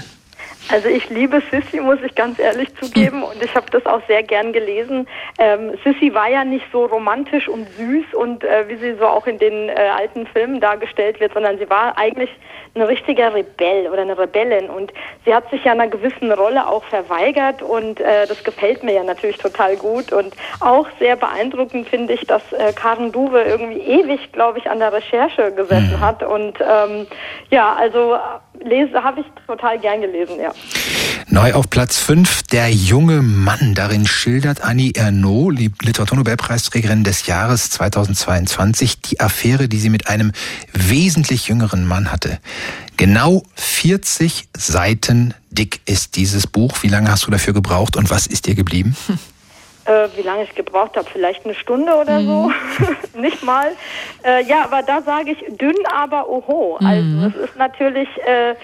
Also ich liebe Sissy, muss ich ganz ehrlich zugeben, und ich habe das auch sehr gern gelesen. Ähm, Sissy war ja nicht so romantisch und süß und äh, wie sie so auch in den äh, alten Filmen dargestellt wird, sondern sie war eigentlich ein richtiger Rebell oder eine Rebellin und sie hat sich ja einer gewissen Rolle auch verweigert und äh, das gefällt mir ja natürlich total gut und auch sehr beeindruckend finde ich, dass äh, Karen Duwe irgendwie ewig, glaube ich, an der Recherche gesessen mhm. hat und ähm, ja, also lese habe ich total gern gelesen, ja. Neu auf Platz 5, Der junge Mann. Darin schildert Annie Ernaux, Literaturnobelpreisträgerin des Jahres 2022, die Affäre, die sie mit einem wesentlich jüngeren Mann hatte. Genau 40 Seiten dick ist dieses Buch. Wie lange hast du dafür gebraucht und was ist dir geblieben? *laughs* Äh, wie lange ich gebraucht habe, vielleicht eine Stunde oder so, mhm. *laughs* nicht mal. Äh, ja, aber da sage ich dünn, aber oho. Also mhm. Also es ist natürlich, äh,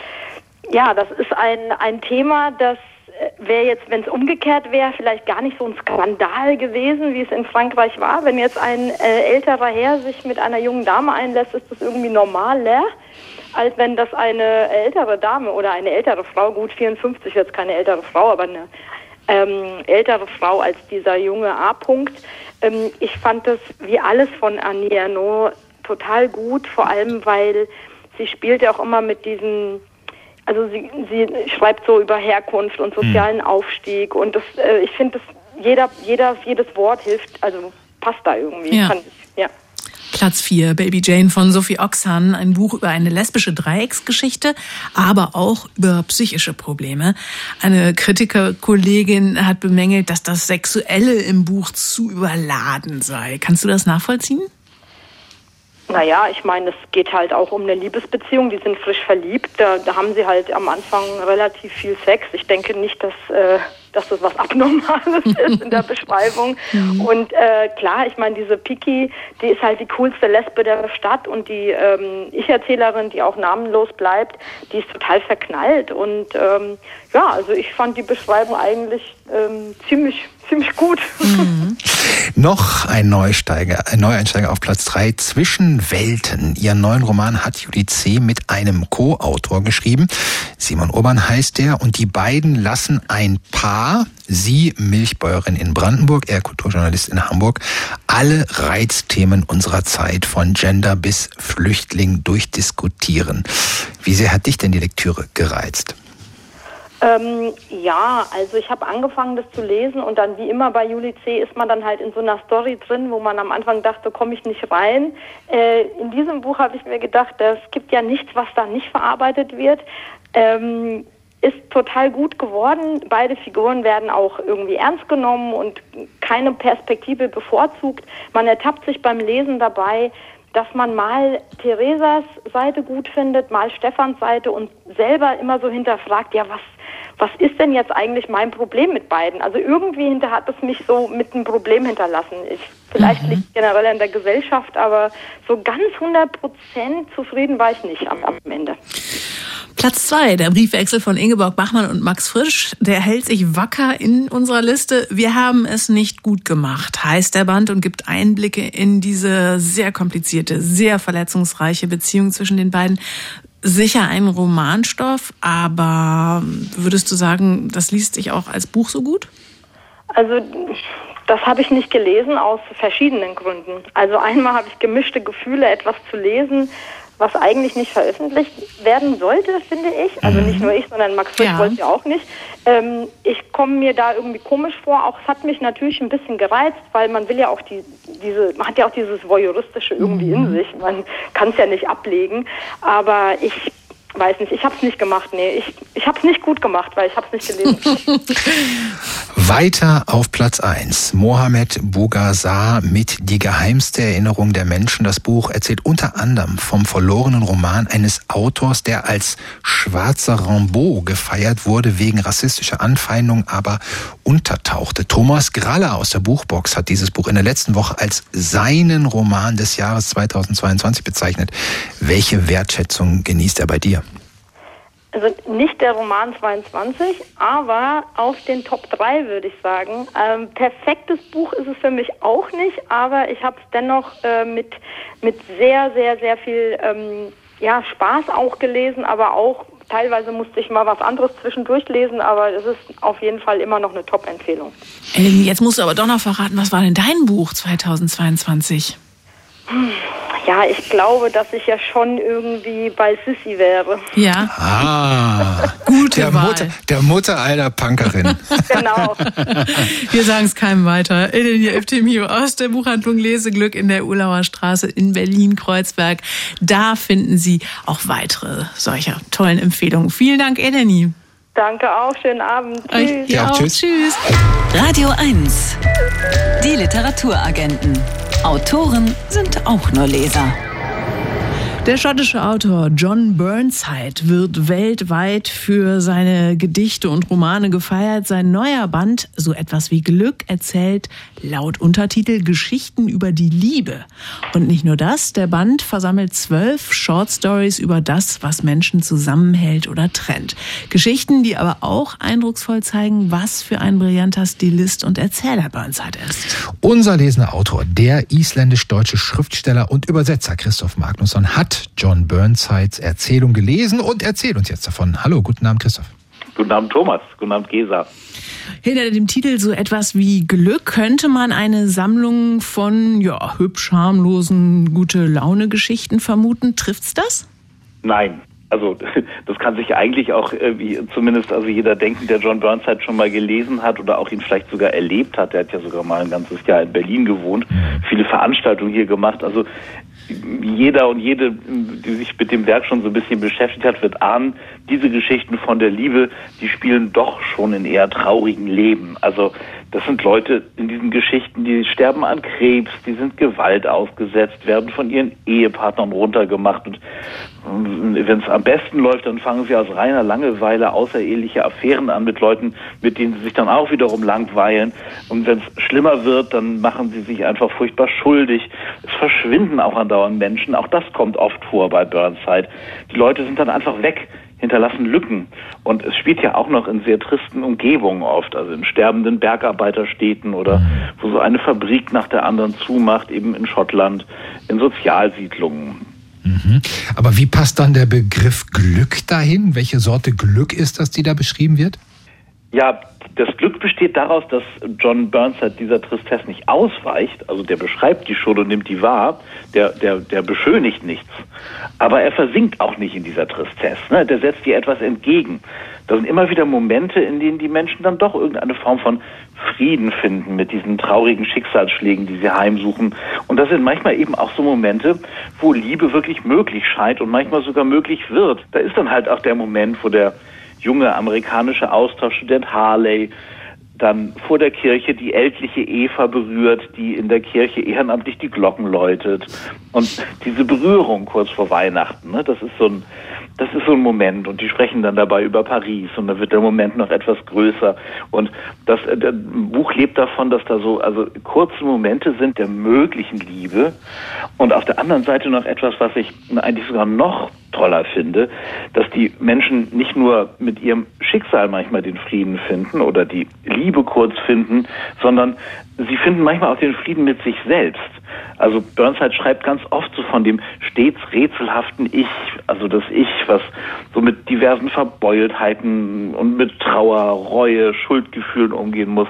ja, das ist ein, ein Thema, das äh, wäre jetzt, wenn es umgekehrt wäre, vielleicht gar nicht so ein Skandal gewesen, wie es in Frankreich war. Wenn jetzt ein äh, älterer Herr sich mit einer jungen Dame einlässt, ist das irgendwie normaler, als wenn das eine ältere Dame oder eine ältere Frau, gut 54 jetzt keine ältere Frau, aber eine ähm, ältere Frau als dieser junge A-Punkt. Ähm, ich fand das wie alles von Annie Ernaux total gut, vor allem weil sie spielt ja auch immer mit diesen also sie, sie schreibt so über Herkunft und sozialen hm. Aufstieg und das, äh, ich finde, jeder, jeder, jedes Wort hilft, also passt da irgendwie. Ja. Ich, ja. Platz 4, Baby Jane von Sophie Oxhan, ein Buch über eine lesbische Dreiecksgeschichte, aber auch über psychische Probleme. Eine Kritikerkollegin hat bemängelt, dass das Sexuelle im Buch zu überladen sei. Kannst du das nachvollziehen? Naja, ich meine, es geht halt auch um eine Liebesbeziehung. Die sind frisch verliebt. Da, da haben sie halt am Anfang relativ viel Sex. Ich denke nicht, dass, äh, dass das was Abnormales *laughs* ist in der Beschreibung. Mhm. Und äh, klar, ich meine, diese Piki, die ist halt die coolste Lesbe der Stadt und die ähm, Ich-Erzählerin, die auch namenlos bleibt, die ist total verknallt. Und ähm, ja, also ich fand die Beschreibung eigentlich ähm, ziemlich ziemlich gut. Mhm. *laughs* Noch ein Neusteiger, ein Neueinsteiger auf Platz 3, Zwischenwelten. Ihren neuen Roman hat Julie C. mit einem Co-Autor geschrieben. Simon Urban heißt der und die beiden lassen ein Paar, sie Milchbäuerin in Brandenburg, er Kulturjournalist in Hamburg, alle Reizthemen unserer Zeit von Gender bis Flüchtling durchdiskutieren. Wie sehr hat dich denn die Lektüre gereizt? Ähm, ja, also ich habe angefangen, das zu lesen und dann wie immer bei Juli C. ist man dann halt in so einer Story drin, wo man am Anfang dachte, komme ich nicht rein. Äh, in diesem Buch habe ich mir gedacht, es gibt ja nichts, was da nicht verarbeitet wird. Ähm, ist total gut geworden. Beide Figuren werden auch irgendwie ernst genommen und keine Perspektive bevorzugt. Man ertappt sich beim Lesen dabei, dass man mal Theresas Seite gut findet, mal Stefans Seite und selber immer so hinterfragt, ja, was was ist denn jetzt eigentlich mein Problem mit beiden? Also irgendwie hinter hat es mich so mit einem Problem hinterlassen. Ich, vielleicht mhm. liegt generell an der Gesellschaft, aber so ganz 100 Prozent zufrieden war ich nicht am, am Ende. Platz zwei, der Briefwechsel von Ingeborg Bachmann und Max Frisch, der hält sich wacker in unserer Liste. Wir haben es nicht gut gemacht, heißt der Band und gibt Einblicke in diese sehr komplizierte, sehr verletzungsreiche Beziehung zwischen den beiden sicher ein Romanstoff, aber würdest du sagen, das liest sich auch als Buch so gut? Also das habe ich nicht gelesen aus verschiedenen Gründen. Also einmal habe ich gemischte Gefühle, etwas zu lesen, was eigentlich nicht veröffentlicht werden sollte, finde ich. Also nicht mhm. nur ich, sondern Max Frisch ja. wollte ja auch nicht. Ähm, ich komme mir da irgendwie komisch vor. Auch es hat mich natürlich ein bisschen gereizt, weil man will ja auch die, diese, man hat ja auch dieses Voyeuristische irgendwie mhm. in sich. Man kann es ja nicht ablegen. Aber ich weiß nicht, ich habe es nicht gemacht. Nee, ich, ich habe es nicht gut gemacht, weil ich habe es nicht gelesen. *laughs* Weiter auf Platz 1. Mohamed Bougazzar mit Die geheimste Erinnerung der Menschen. Das Buch erzählt unter anderem vom verlorenen Roman eines Autors, der als schwarzer Rambeau gefeiert wurde wegen rassistischer Anfeindung, aber untertauchte. Thomas Graller aus der Buchbox hat dieses Buch in der letzten Woche als seinen Roman des Jahres 2022 bezeichnet. Welche Wertschätzung genießt er bei dir? Also nicht der Roman 22, aber auf den Top 3 würde ich sagen. Ähm, perfektes Buch ist es für mich auch nicht, aber ich habe es dennoch äh, mit, mit sehr, sehr, sehr viel ähm, ja, Spaß auch gelesen, aber auch teilweise musste ich mal was anderes zwischendurch lesen, aber es ist auf jeden Fall immer noch eine Top-Empfehlung. Jetzt musst du aber doch noch verraten, was war denn dein Buch 2022? Ja, ich glaube, dass ich ja schon irgendwie bei Sissy wäre. Ja. Ah, gute der Wahl. Mutter, der Mutter einer Punkerin. *laughs* genau. *laughs* Wir sagen es keinem weiter. Eleni Eftemio aus der Buchhandlung Leseglück in der Ulauer Straße in Berlin-Kreuzberg. Da finden Sie auch weitere solcher tollen Empfehlungen. Vielen Dank, Eleni. Danke auch, schönen Abend. Tschüss. Ja, auch, tschüss. tschüss. Radio 1. Die Literaturagenten. Autoren sind auch nur Leser. Der schottische Autor John Burnside wird weltweit für seine Gedichte und Romane gefeiert. Sein neuer Band, so etwas wie Glück, erzählt laut Untertitel Geschichten über die Liebe. Und nicht nur das, der Band versammelt zwölf Short Stories über das, was Menschen zusammenhält oder trennt. Geschichten, die aber auch eindrucksvoll zeigen, was für ein brillanter Stilist und Erzähler Burnside ist. Unser lesender Autor, der isländisch-deutsche Schriftsteller und Übersetzer Christoph Magnusson hat John Burnsides Erzählung gelesen und erzählt uns jetzt davon. Hallo, guten Abend, Christoph. Guten Abend, Thomas. Guten Abend, Gesa. Hinter dem Titel so etwas wie Glück könnte man eine Sammlung von ja, hübsch harmlosen, gute Laune Geschichten vermuten. Trifft's das? Nein, also *laughs* das kann sich eigentlich auch wie zumindest also jeder denken, der John Burnside schon mal gelesen hat oder auch ihn vielleicht sogar erlebt hat. Der hat ja sogar mal ein ganzes Jahr in Berlin gewohnt, viele Veranstaltungen hier gemacht. Also jeder und jede, die sich mit dem Werk schon so ein bisschen beschäftigt hat, wird ahnen, diese Geschichten von der Liebe, die spielen doch schon in eher traurigen Leben. Also das sind Leute in diesen Geschichten, die sterben an Krebs, die sind Gewalt ausgesetzt, werden von ihren Ehepartnern runtergemacht und wenn es am besten läuft, dann fangen sie aus reiner Langeweile außereheliche Affären an mit Leuten, mit denen sie sich dann auch wiederum langweilen. Und wenn es schlimmer wird, dann machen sie sich einfach furchtbar schuldig. Es verschwinden auch andauernd Menschen. Auch das kommt oft vor bei Burnside. Die Leute sind dann einfach weg hinterlassen Lücken. Und es spielt ja auch noch in sehr tristen Umgebungen oft, also in sterbenden Bergarbeiterstädten oder wo so eine Fabrik nach der anderen zumacht, eben in Schottland, in Sozialsiedlungen. Mhm. Aber wie passt dann der Begriff Glück dahin? Welche Sorte Glück ist das, die da beschrieben wird? Ja, das Glück besteht daraus, dass John Burnside dieser Tristesse nicht ausweicht. Also der beschreibt die schon und nimmt die wahr. Der, der, der beschönigt nichts. Aber er versinkt auch nicht in dieser Tristesse. Ne? Der setzt ihr etwas entgegen. Da sind immer wieder Momente, in denen die Menschen dann doch irgendeine Form von Frieden finden mit diesen traurigen Schicksalsschlägen, die sie heimsuchen. Und das sind manchmal eben auch so Momente, wo Liebe wirklich möglich scheint und manchmal sogar möglich wird. Da ist dann halt auch der Moment, wo der junge amerikanische Austauschstudent Harley dann vor der Kirche die ältliche Eva berührt, die in der Kirche ehrenamtlich die Glocken läutet. Und diese Berührung kurz vor Weihnachten, ne, das ist so ein, das ist so ein Moment und die sprechen dann dabei über Paris und dann wird der Moment noch etwas größer und das äh, der Buch lebt davon, dass da so also kurze Momente sind der möglichen Liebe und auf der anderen Seite noch etwas, was ich eigentlich sogar noch toller finde, dass die Menschen nicht nur mit ihrem Schicksal manchmal den Frieden finden oder die Liebe kurz finden, sondern sie finden manchmal auch den Frieden mit sich selbst. Also Burnside schreibt ganz oft so von dem stets rätselhaften Ich, also das Ich, was so mit diversen Verbeultheiten und mit Trauer, Reue, Schuldgefühlen umgehen muss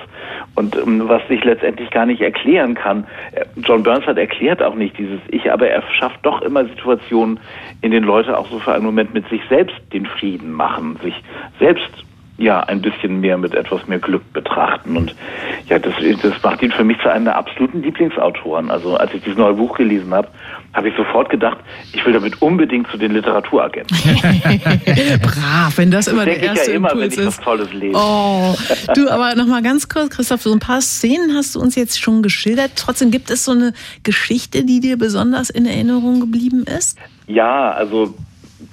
und um, ähm, was sich letztendlich gar nicht erklären kann. Äh, John Burnside erklärt auch nicht dieses Ich, aber er schafft doch immer Situationen, in denen Leute auch so für einen Moment mit sich selbst den Frieden machen, sich selbst ja ein bisschen mehr mit etwas mehr Glück betrachten. Und ja, das, das macht ihn für mich zu einem der absoluten Lieblingsautoren. Also als ich dieses neue Buch gelesen habe, habe ich sofort gedacht, ich will damit unbedingt zu den Literaturagenten. *laughs* Brav, wenn das immer das der erste ja immer, Impuls wenn ich ist. was Tolles lese. Oh, du, aber noch mal ganz kurz, Christoph, so ein paar Szenen hast du uns jetzt schon geschildert. Trotzdem gibt es so eine Geschichte, die dir besonders in Erinnerung geblieben ist? Ja, also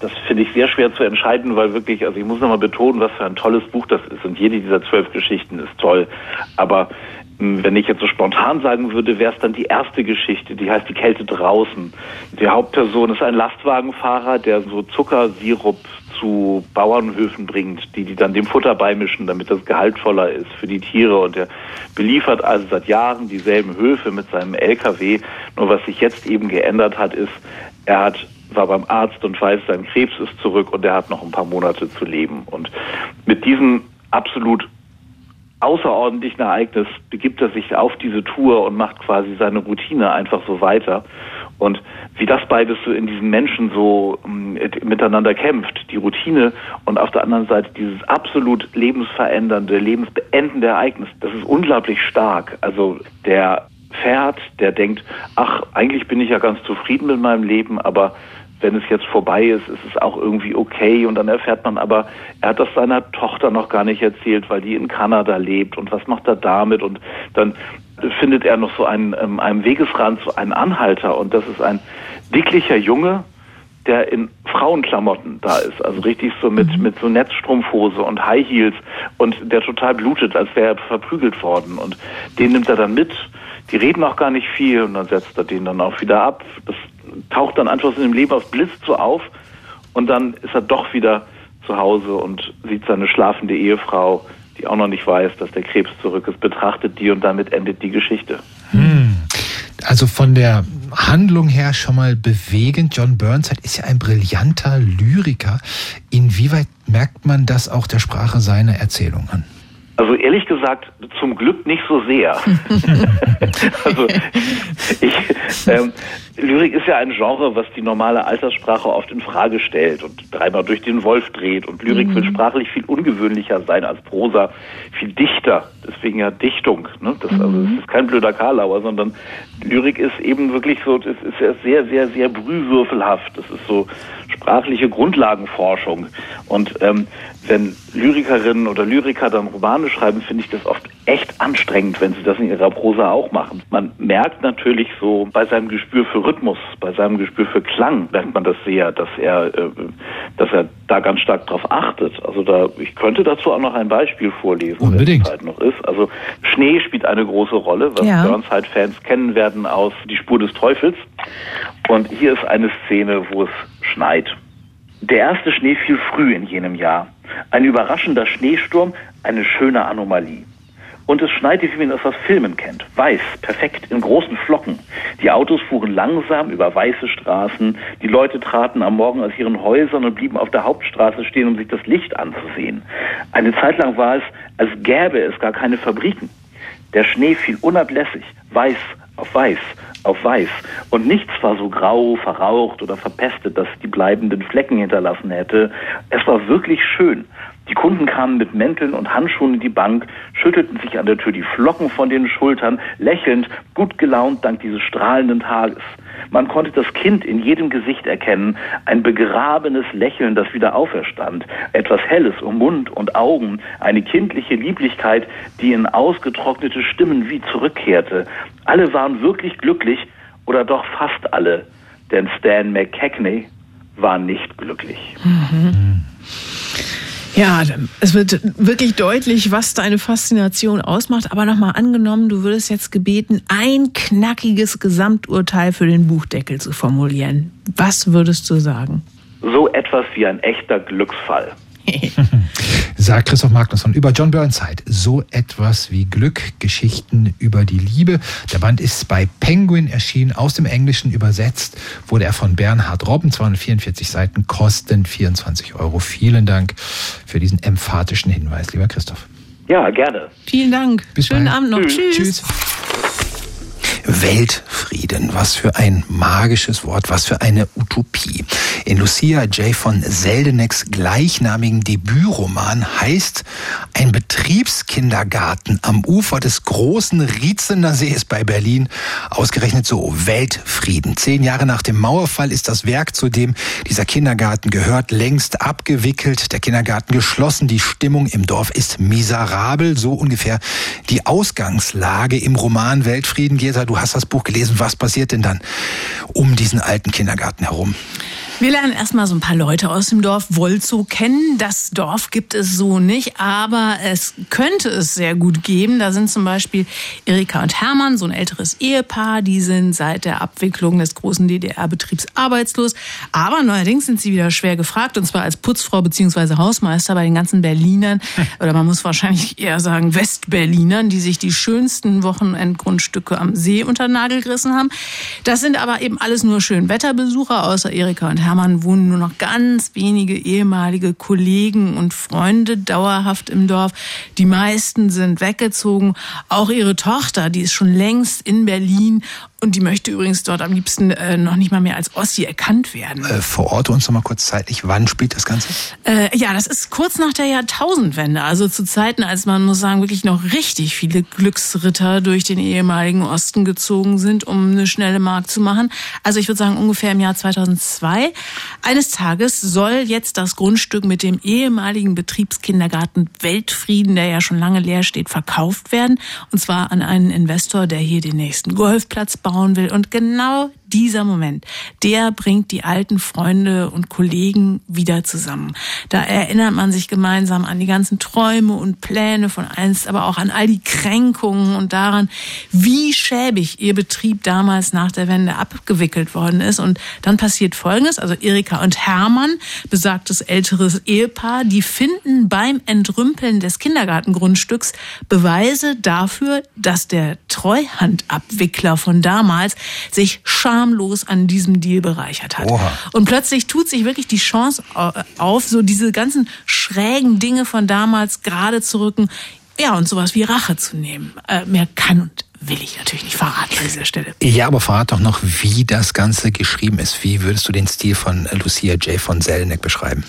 das finde ich sehr schwer zu entscheiden, weil wirklich, also ich muss nochmal betonen, was für ein tolles Buch das ist. Und jede dieser zwölf Geschichten ist toll. Aber hm, wenn ich jetzt so spontan sagen würde, wäre es dann die erste Geschichte, die heißt Die Kälte draußen. Die Hauptperson ist ein Lastwagenfahrer, der so Zuckersirup zu Bauernhöfen bringt, die die dann dem Futter beimischen, damit das gehaltvoller ist für die Tiere. Und er beliefert also seit Jahren dieselben Höfe mit seinem LKW. Nur was sich jetzt eben geändert hat, ist, er hat war beim Arzt und weiß, sein Krebs ist zurück und er hat noch ein paar Monate zu leben. Und mit diesem absolut außerordentlichen Ereignis begibt er sich auf diese Tour und macht quasi seine Routine einfach so weiter. Und wie das beides so in diesen Menschen so ähm, miteinander kämpft, die Routine und auf der anderen Seite dieses absolut lebensverändernde, lebensbeendende Ereignis, das ist unglaublich stark. Also der fährt, der denkt, ach, eigentlich bin ich ja ganz zufrieden mit meinem Leben, aber wenn es jetzt vorbei ist, ist es auch irgendwie okay. Und dann erfährt man aber, er hat das seiner Tochter noch gar nicht erzählt, weil die in Kanada lebt. Und was macht er damit? Und dann findet er noch so einen, ähm, einem Wegesrand so einen Anhalter. Und das ist ein dicklicher Junge, der in Frauenklamotten da ist, also richtig so mit, mit so Netzstrumpfhose und High Heels und der total blutet, als wäre er verprügelt worden. Und den nimmt er dann mit. Die reden auch gar nicht viel und dann setzt er den dann auch wieder ab. Das taucht dann einfach in dem Leben aus Blitz so auf und dann ist er doch wieder zu Hause und sieht seine schlafende Ehefrau, die auch noch nicht weiß, dass der Krebs zurück ist, betrachtet die und damit endet die Geschichte. Hm. Also von der Handlung her schon mal bewegend. John Burnside ist ja ein brillanter Lyriker. Inwieweit merkt man das auch der Sprache seiner Erzählung an? Also ehrlich gesagt, zum Glück nicht so sehr. *laughs* *laughs* also ich, ähm, Lyrik ist ja ein Genre, was die normale Alterssprache oft in Frage stellt und dreimal durch den Wolf dreht. Und Lyrik mhm. will sprachlich viel ungewöhnlicher sein als Prosa, viel dichter. Deswegen ja Dichtung. Ne? Das, also, es ist kein blöder Karlauer, sondern Lyrik ist eben wirklich so, es ist ja sehr, sehr, sehr brühwürfelhaft. Das ist so sprachliche Grundlagenforschung. Und ähm, wenn Lyrikerinnen oder Lyriker dann Romane schreiben, finde ich das oft echt anstrengend, wenn sie das in ihrer Prosa auch machen. Man merkt natürlich so bei seinem Gespür für Rhythmus, bei seinem Gespür für Klang, merkt man das sehr, dass er, äh, dass er da ganz stark drauf achtet. Also da, ich könnte dazu auch noch ein Beispiel vorlesen, Unbedingt. wenn es Zeit noch ist. Also Schnee spielt eine große Rolle, was ja. Burnside-Fans kennen werden aus Die Spur des Teufels. Und hier ist eine Szene, wo es schneit. Der erste Schnee fiel früh in jenem Jahr. Ein überraschender Schneesturm, eine schöne Anomalie. Und es schneite, wie man es aus Filmen kennt. Weiß, perfekt, in großen Flocken. Die Autos fuhren langsam über weiße Straßen. Die Leute traten am Morgen aus ihren Häusern und blieben auf der Hauptstraße stehen, um sich das Licht anzusehen. Eine Zeit lang war es, als gäbe es gar keine Fabriken. Der Schnee fiel unablässig, weiß auf weiß, auf weiß. Und nichts war so grau, verraucht oder verpestet, dass die bleibenden Flecken hinterlassen hätte. Es war wirklich schön. Die Kunden kamen mit Mänteln und Handschuhen in die Bank, schüttelten sich an der Tür die Flocken von den Schultern, lächelnd, gut gelaunt dank dieses strahlenden Tages. Man konnte das Kind in jedem Gesicht erkennen, ein begrabenes Lächeln, das wieder auferstand, etwas Helles um Mund und Augen, eine kindliche Lieblichkeit, die in ausgetrocknete Stimmen wie zurückkehrte. Alle waren wirklich glücklich, oder doch fast alle, denn Stan McCackney war nicht glücklich. Mhm. Ja, es wird wirklich deutlich, was deine Faszination ausmacht. Aber nochmal angenommen, du würdest jetzt gebeten, ein knackiges Gesamturteil für den Buchdeckel zu formulieren. Was würdest du sagen? So etwas wie ein echter Glücksfall. *laughs* Sagt Christoph Magnusson über John Burnside. So etwas wie Glück, Geschichten über die Liebe. Der Band ist bei Penguin erschienen, aus dem Englischen übersetzt, wurde er von Bernhard Robben, 244 Seiten, kosten 24 Euro. Vielen Dank für diesen emphatischen Hinweis, lieber Christoph. Ja, gerne. Vielen Dank. Bis Schönen bald. Abend noch. Tschüss. Tschüss. Weltfrieden. Was für ein magisches Wort, was für eine Utopie. In Lucia J. von Seldenecks gleichnamigen Debütroman heißt ein Betriebskindergarten am Ufer des großen Rietzener Sees bei Berlin ausgerechnet so Weltfrieden. Zehn Jahre nach dem Mauerfall ist das Werk, zu dem dieser Kindergarten gehört, längst abgewickelt, der Kindergarten geschlossen, die Stimmung im Dorf ist miserabel, so ungefähr die Ausgangslage im Roman Weltfrieden. Gesa, du hast das Buch gelesen. Was passiert denn dann um diesen alten Kindergarten herum? Wir lernen erstmal so ein paar Leute aus dem Dorf Wolzow kennen. Das Dorf gibt es so nicht, aber es könnte es sehr gut geben. Da sind zum Beispiel Erika und Hermann, so ein älteres Ehepaar. Die sind seit der Abwicklung des großen DDR-Betriebs arbeitslos. Aber neuerdings sind sie wieder schwer gefragt, und zwar als Putzfrau bzw. Hausmeister bei den ganzen Berlinern. *laughs* Oder man muss wahrscheinlich eher sagen Westberlinern, die sich die schönsten Wochenendgrundstücke am See unter den Nagel gerissen haben. Das sind aber eben alles nur Schönwetterbesucher, außer Erika und Hermann Hermann wohnen nur noch ganz wenige ehemalige Kollegen und Freunde dauerhaft im Dorf. Die meisten sind weggezogen. Auch ihre Tochter, die ist schon längst in Berlin und die möchte übrigens dort am liebsten äh, noch nicht mal mehr als Ossi erkannt werden. Äh, verorte uns noch mal kurz zeitlich, wann spielt das Ganze? Äh, ja, das ist kurz nach der Jahrtausendwende, also zu Zeiten, als man muss sagen, wirklich noch richtig viele Glücksritter durch den ehemaligen Osten gezogen sind, um eine schnelle Mark zu machen. Also ich würde sagen ungefähr im Jahr 2002. Eines Tages soll jetzt das Grundstück mit dem ehemaligen Betriebskindergarten Weltfrieden, der ja schon lange leer steht, verkauft werden. Und zwar an einen Investor, der hier den nächsten Golfplatz baut bauen will. Und genau dieser Moment, der bringt die alten Freunde und Kollegen wieder zusammen. Da erinnert man sich gemeinsam an die ganzen Träume und Pläne von einst, aber auch an all die Kränkungen und daran, wie schäbig ihr Betrieb damals nach der Wende abgewickelt worden ist. Und dann passiert Folgendes, also Erika und Hermann, besagtes älteres Ehepaar, die finden beim Entrümpeln des Kindergartengrundstücks Beweise dafür, dass der Treuhandabwickler von damals sich scham schamlos an diesem Deal bereichert hat. Oha. Und plötzlich tut sich wirklich die Chance auf, so diese ganzen schrägen Dinge von damals gerade zu rücken. Ja, und sowas wie Rache zu nehmen. Äh, mehr kann und will ich natürlich nicht verraten an dieser Stelle. Ja, aber verrat doch noch, wie das Ganze geschrieben ist. Wie würdest du den Stil von Lucia J. von Selneck beschreiben?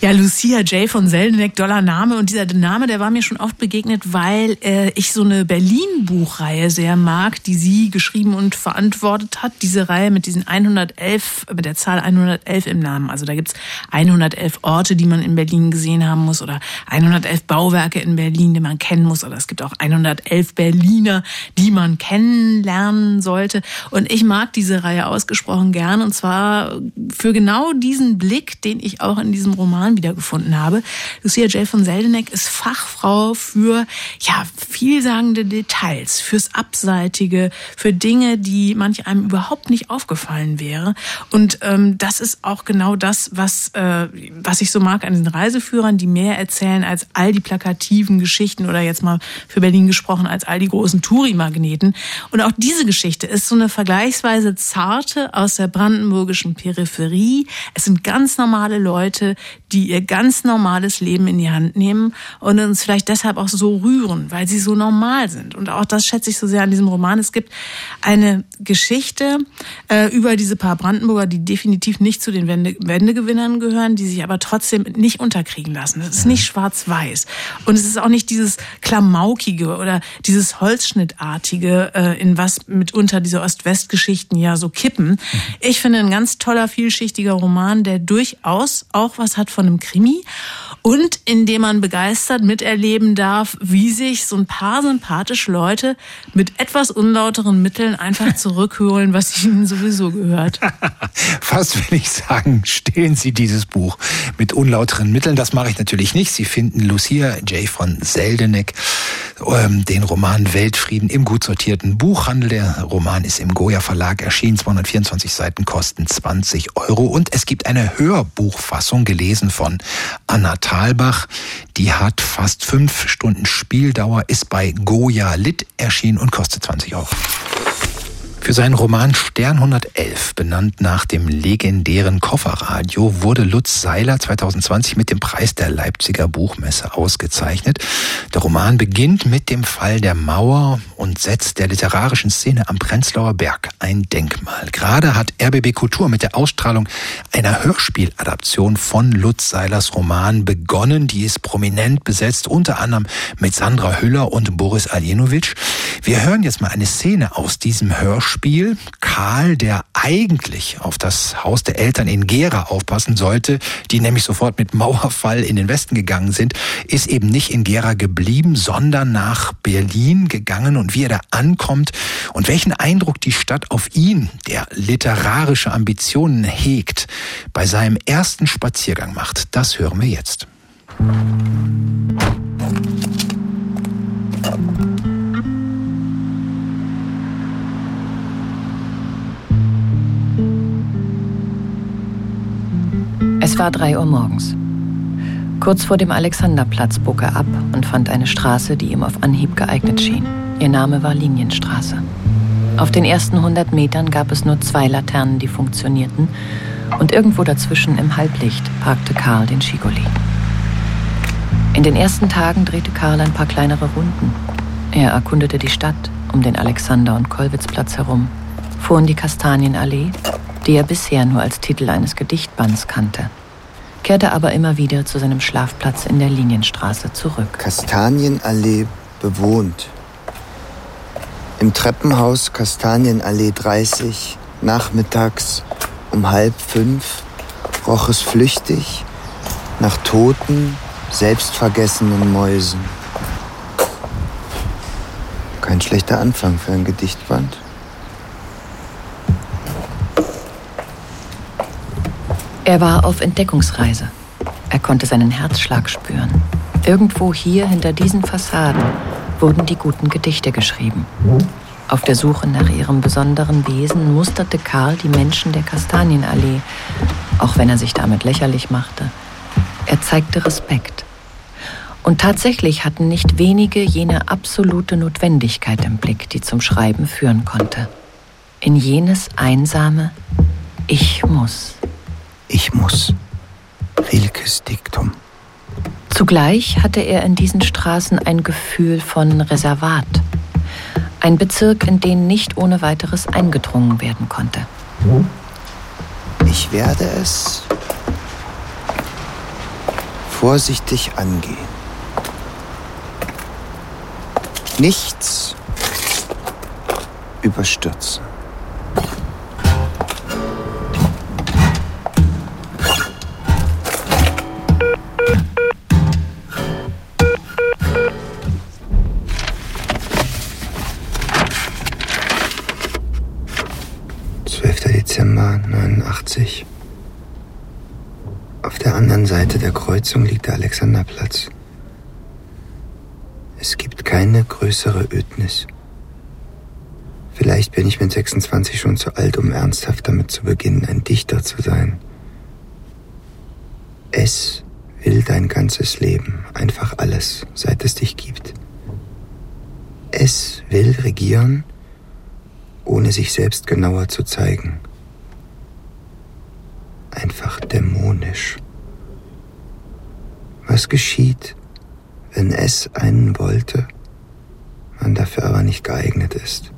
Ja, Lucia J. von Selneck, doller Name. Und dieser Name, der war mir schon oft begegnet, weil äh, ich so eine Berlin-Buchreihe sehr mag, die sie geschrieben und verantwortet hat. Diese Reihe mit diesen 111, mit der Zahl 111 im Namen. Also da gibt's 111 Orte, die man in Berlin gesehen haben muss oder 111 Bauwerke in Berlin, die man kennen muss. Oder es gibt auch 111 Berliner, die man kennenlernen sollte. Und ich mag diese Reihe ausgesprochen gern. Und zwar für genau diesen Blick, den ich auch in diesem Roman wiedergefunden habe. Lucia J. von Seldeneck ist Fachfrau für, ja, vielsagende Details, fürs Abseitige, für Dinge, die manch einem überhaupt nicht aufgefallen wäre. Und ähm, das ist auch genau das, was, äh, was ich so mag an den Reiseführern, die mehr erzählen als all die plakativen Geschichten oder jetzt mal für Berlin gesprochen, als all die großen Touri-Magneten. Und auch diese Geschichte ist so eine vergleichsweise zarte aus der brandenburgischen Peripherie. Es sind ganz normale Leute, die ihr ganz normales Leben in die Hand nehmen und uns vielleicht deshalb auch so rühren, weil sie so normal sind. Und auch das schätze ich so sehr an diesem Roman. Es gibt eine Geschichte äh, über diese paar Brandenburger, die definitiv nicht zu den Wende Wendegewinnern gehören, die sich aber trotzdem nicht unterkriegen lassen. Es ist nicht schwarz-weiß und es ist auch nicht dieses klamaukige oder dieses Holzschnittartige, äh, in was mitunter diese Ost-West-Geschichten ja so kippen. Ich finde ein ganz toller, vielschichtiger Roman, der durchaus auch was hat von einem Krimi und in dem man begeistert miterleben darf, wie sich so ein paar sympathische Leute mit etwas unlauteren Mitteln einfach *laughs* zurückholen, was ihnen sowieso gehört. *laughs* Fast will ich sagen, stehlen Sie dieses Buch mit unlauteren Mitteln. Das mache ich natürlich nicht. Sie finden Lucia J. von Seldeneck, ähm, den Roman Weltfrieden im gut sortierten Buchhandel. Der Roman ist im Goya Verlag erschienen. 224 Seiten kosten 20 Euro. Und es gibt eine Hörbuchfassung gelesen von Anna Thalbach. Die hat fast fünf Stunden Spieldauer, ist bei Goya Lit erschienen und kostet 20 Euro. Für seinen Roman Stern 111, benannt nach dem legendären Kofferradio, wurde Lutz Seiler 2020 mit dem Preis der Leipziger Buchmesse ausgezeichnet. Der Roman beginnt mit dem Fall der Mauer und setzt der literarischen Szene am Prenzlauer Berg ein Denkmal. Gerade hat RBB Kultur mit der Ausstrahlung einer Hörspieladaption von Lutz Seilers Roman begonnen. Die ist prominent besetzt, unter anderem mit Sandra Hüller und Boris Aljenovic. Wir hören jetzt mal eine Szene aus diesem Hörspiel Spiel. Karl, der eigentlich auf das Haus der Eltern in Gera aufpassen sollte, die nämlich sofort mit Mauerfall in den Westen gegangen sind, ist eben nicht in Gera geblieben, sondern nach Berlin gegangen und wie er da ankommt und welchen Eindruck die Stadt auf ihn, der literarische Ambitionen hegt, bei seinem ersten Spaziergang macht. Das hören wir jetzt. Es war drei Uhr morgens. Kurz vor dem Alexanderplatz bog er ab und fand eine Straße, die ihm auf Anhieb geeignet schien. Ihr Name war Linienstraße. Auf den ersten 100 Metern gab es nur zwei Laternen, die funktionierten, und irgendwo dazwischen im Halblicht parkte Karl den Schigoli. In den ersten Tagen drehte Karl ein paar kleinere Runden. Er erkundete die Stadt um den Alexander- und Kollwitzplatz herum, fuhr in die Kastanienallee, die er bisher nur als Titel eines Gedichtbands kannte kehrte aber immer wieder zu seinem Schlafplatz in der Linienstraße zurück. Kastanienallee bewohnt. Im Treppenhaus Kastanienallee 30, nachmittags um halb fünf, roch es flüchtig nach toten, selbstvergessenen Mäusen. Kein schlechter Anfang für ein Gedichtband. Er war auf Entdeckungsreise. Er konnte seinen Herzschlag spüren. Irgendwo hier hinter diesen Fassaden wurden die guten Gedichte geschrieben. Auf der Suche nach ihrem besonderen Wesen musterte Karl die Menschen der Kastanienallee, auch wenn er sich damit lächerlich machte. Er zeigte Respekt. Und tatsächlich hatten nicht wenige jene absolute Notwendigkeit im Blick, die zum Schreiben führen konnte. In jenes einsame Ich muss. Ich muss. Rilkes Diktum. Zugleich hatte er in diesen Straßen ein Gefühl von Reservat. Ein Bezirk, in den nicht ohne weiteres eingedrungen werden konnte. Ich werde es vorsichtig angehen. Nichts überstürzen. Dezember 89. Auf der anderen Seite der Kreuzung liegt der Alexanderplatz. Es gibt keine größere Ödnis. Vielleicht bin ich mit 26 schon zu alt, um ernsthaft damit zu beginnen, ein Dichter zu sein. Es will dein ganzes Leben, einfach alles, seit es dich gibt. Es will regieren, ohne sich selbst genauer zu zeigen. Einfach dämonisch. Was geschieht, wenn es einen wollte, man dafür aber nicht geeignet ist?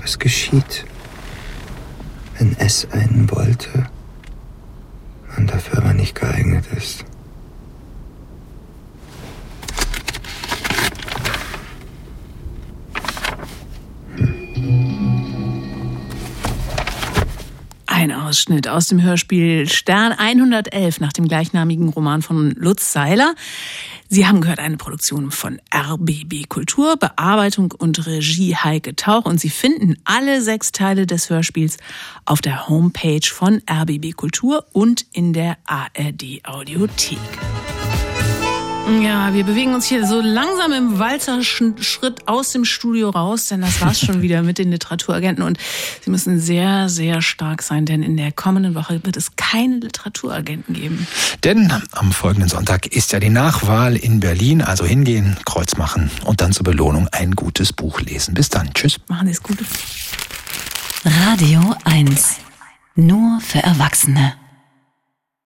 Was geschieht, wenn es einen wollte, man dafür aber nicht geeignet ist? Ein Ausschnitt aus dem Hörspiel Stern 111 nach dem gleichnamigen Roman von Lutz Seiler. Sie haben gehört eine Produktion von RBB Kultur, Bearbeitung und Regie Heike Tauch und Sie finden alle sechs Teile des Hörspiels auf der Homepage von RBB Kultur und in der ARD Audiothek. Ja, wir bewegen uns hier so langsam im Walzerschritt aus dem Studio raus, denn das war's schon wieder mit den Literaturagenten und sie müssen sehr, sehr stark sein, denn in der kommenden Woche wird es keine Literaturagenten geben. Denn am folgenden Sonntag ist ja die Nachwahl in Berlin, also hingehen, Kreuz machen und dann zur Belohnung ein gutes Buch lesen. Bis dann, tschüss. Machen Sie es gut. Radio 1. Nur für Erwachsene.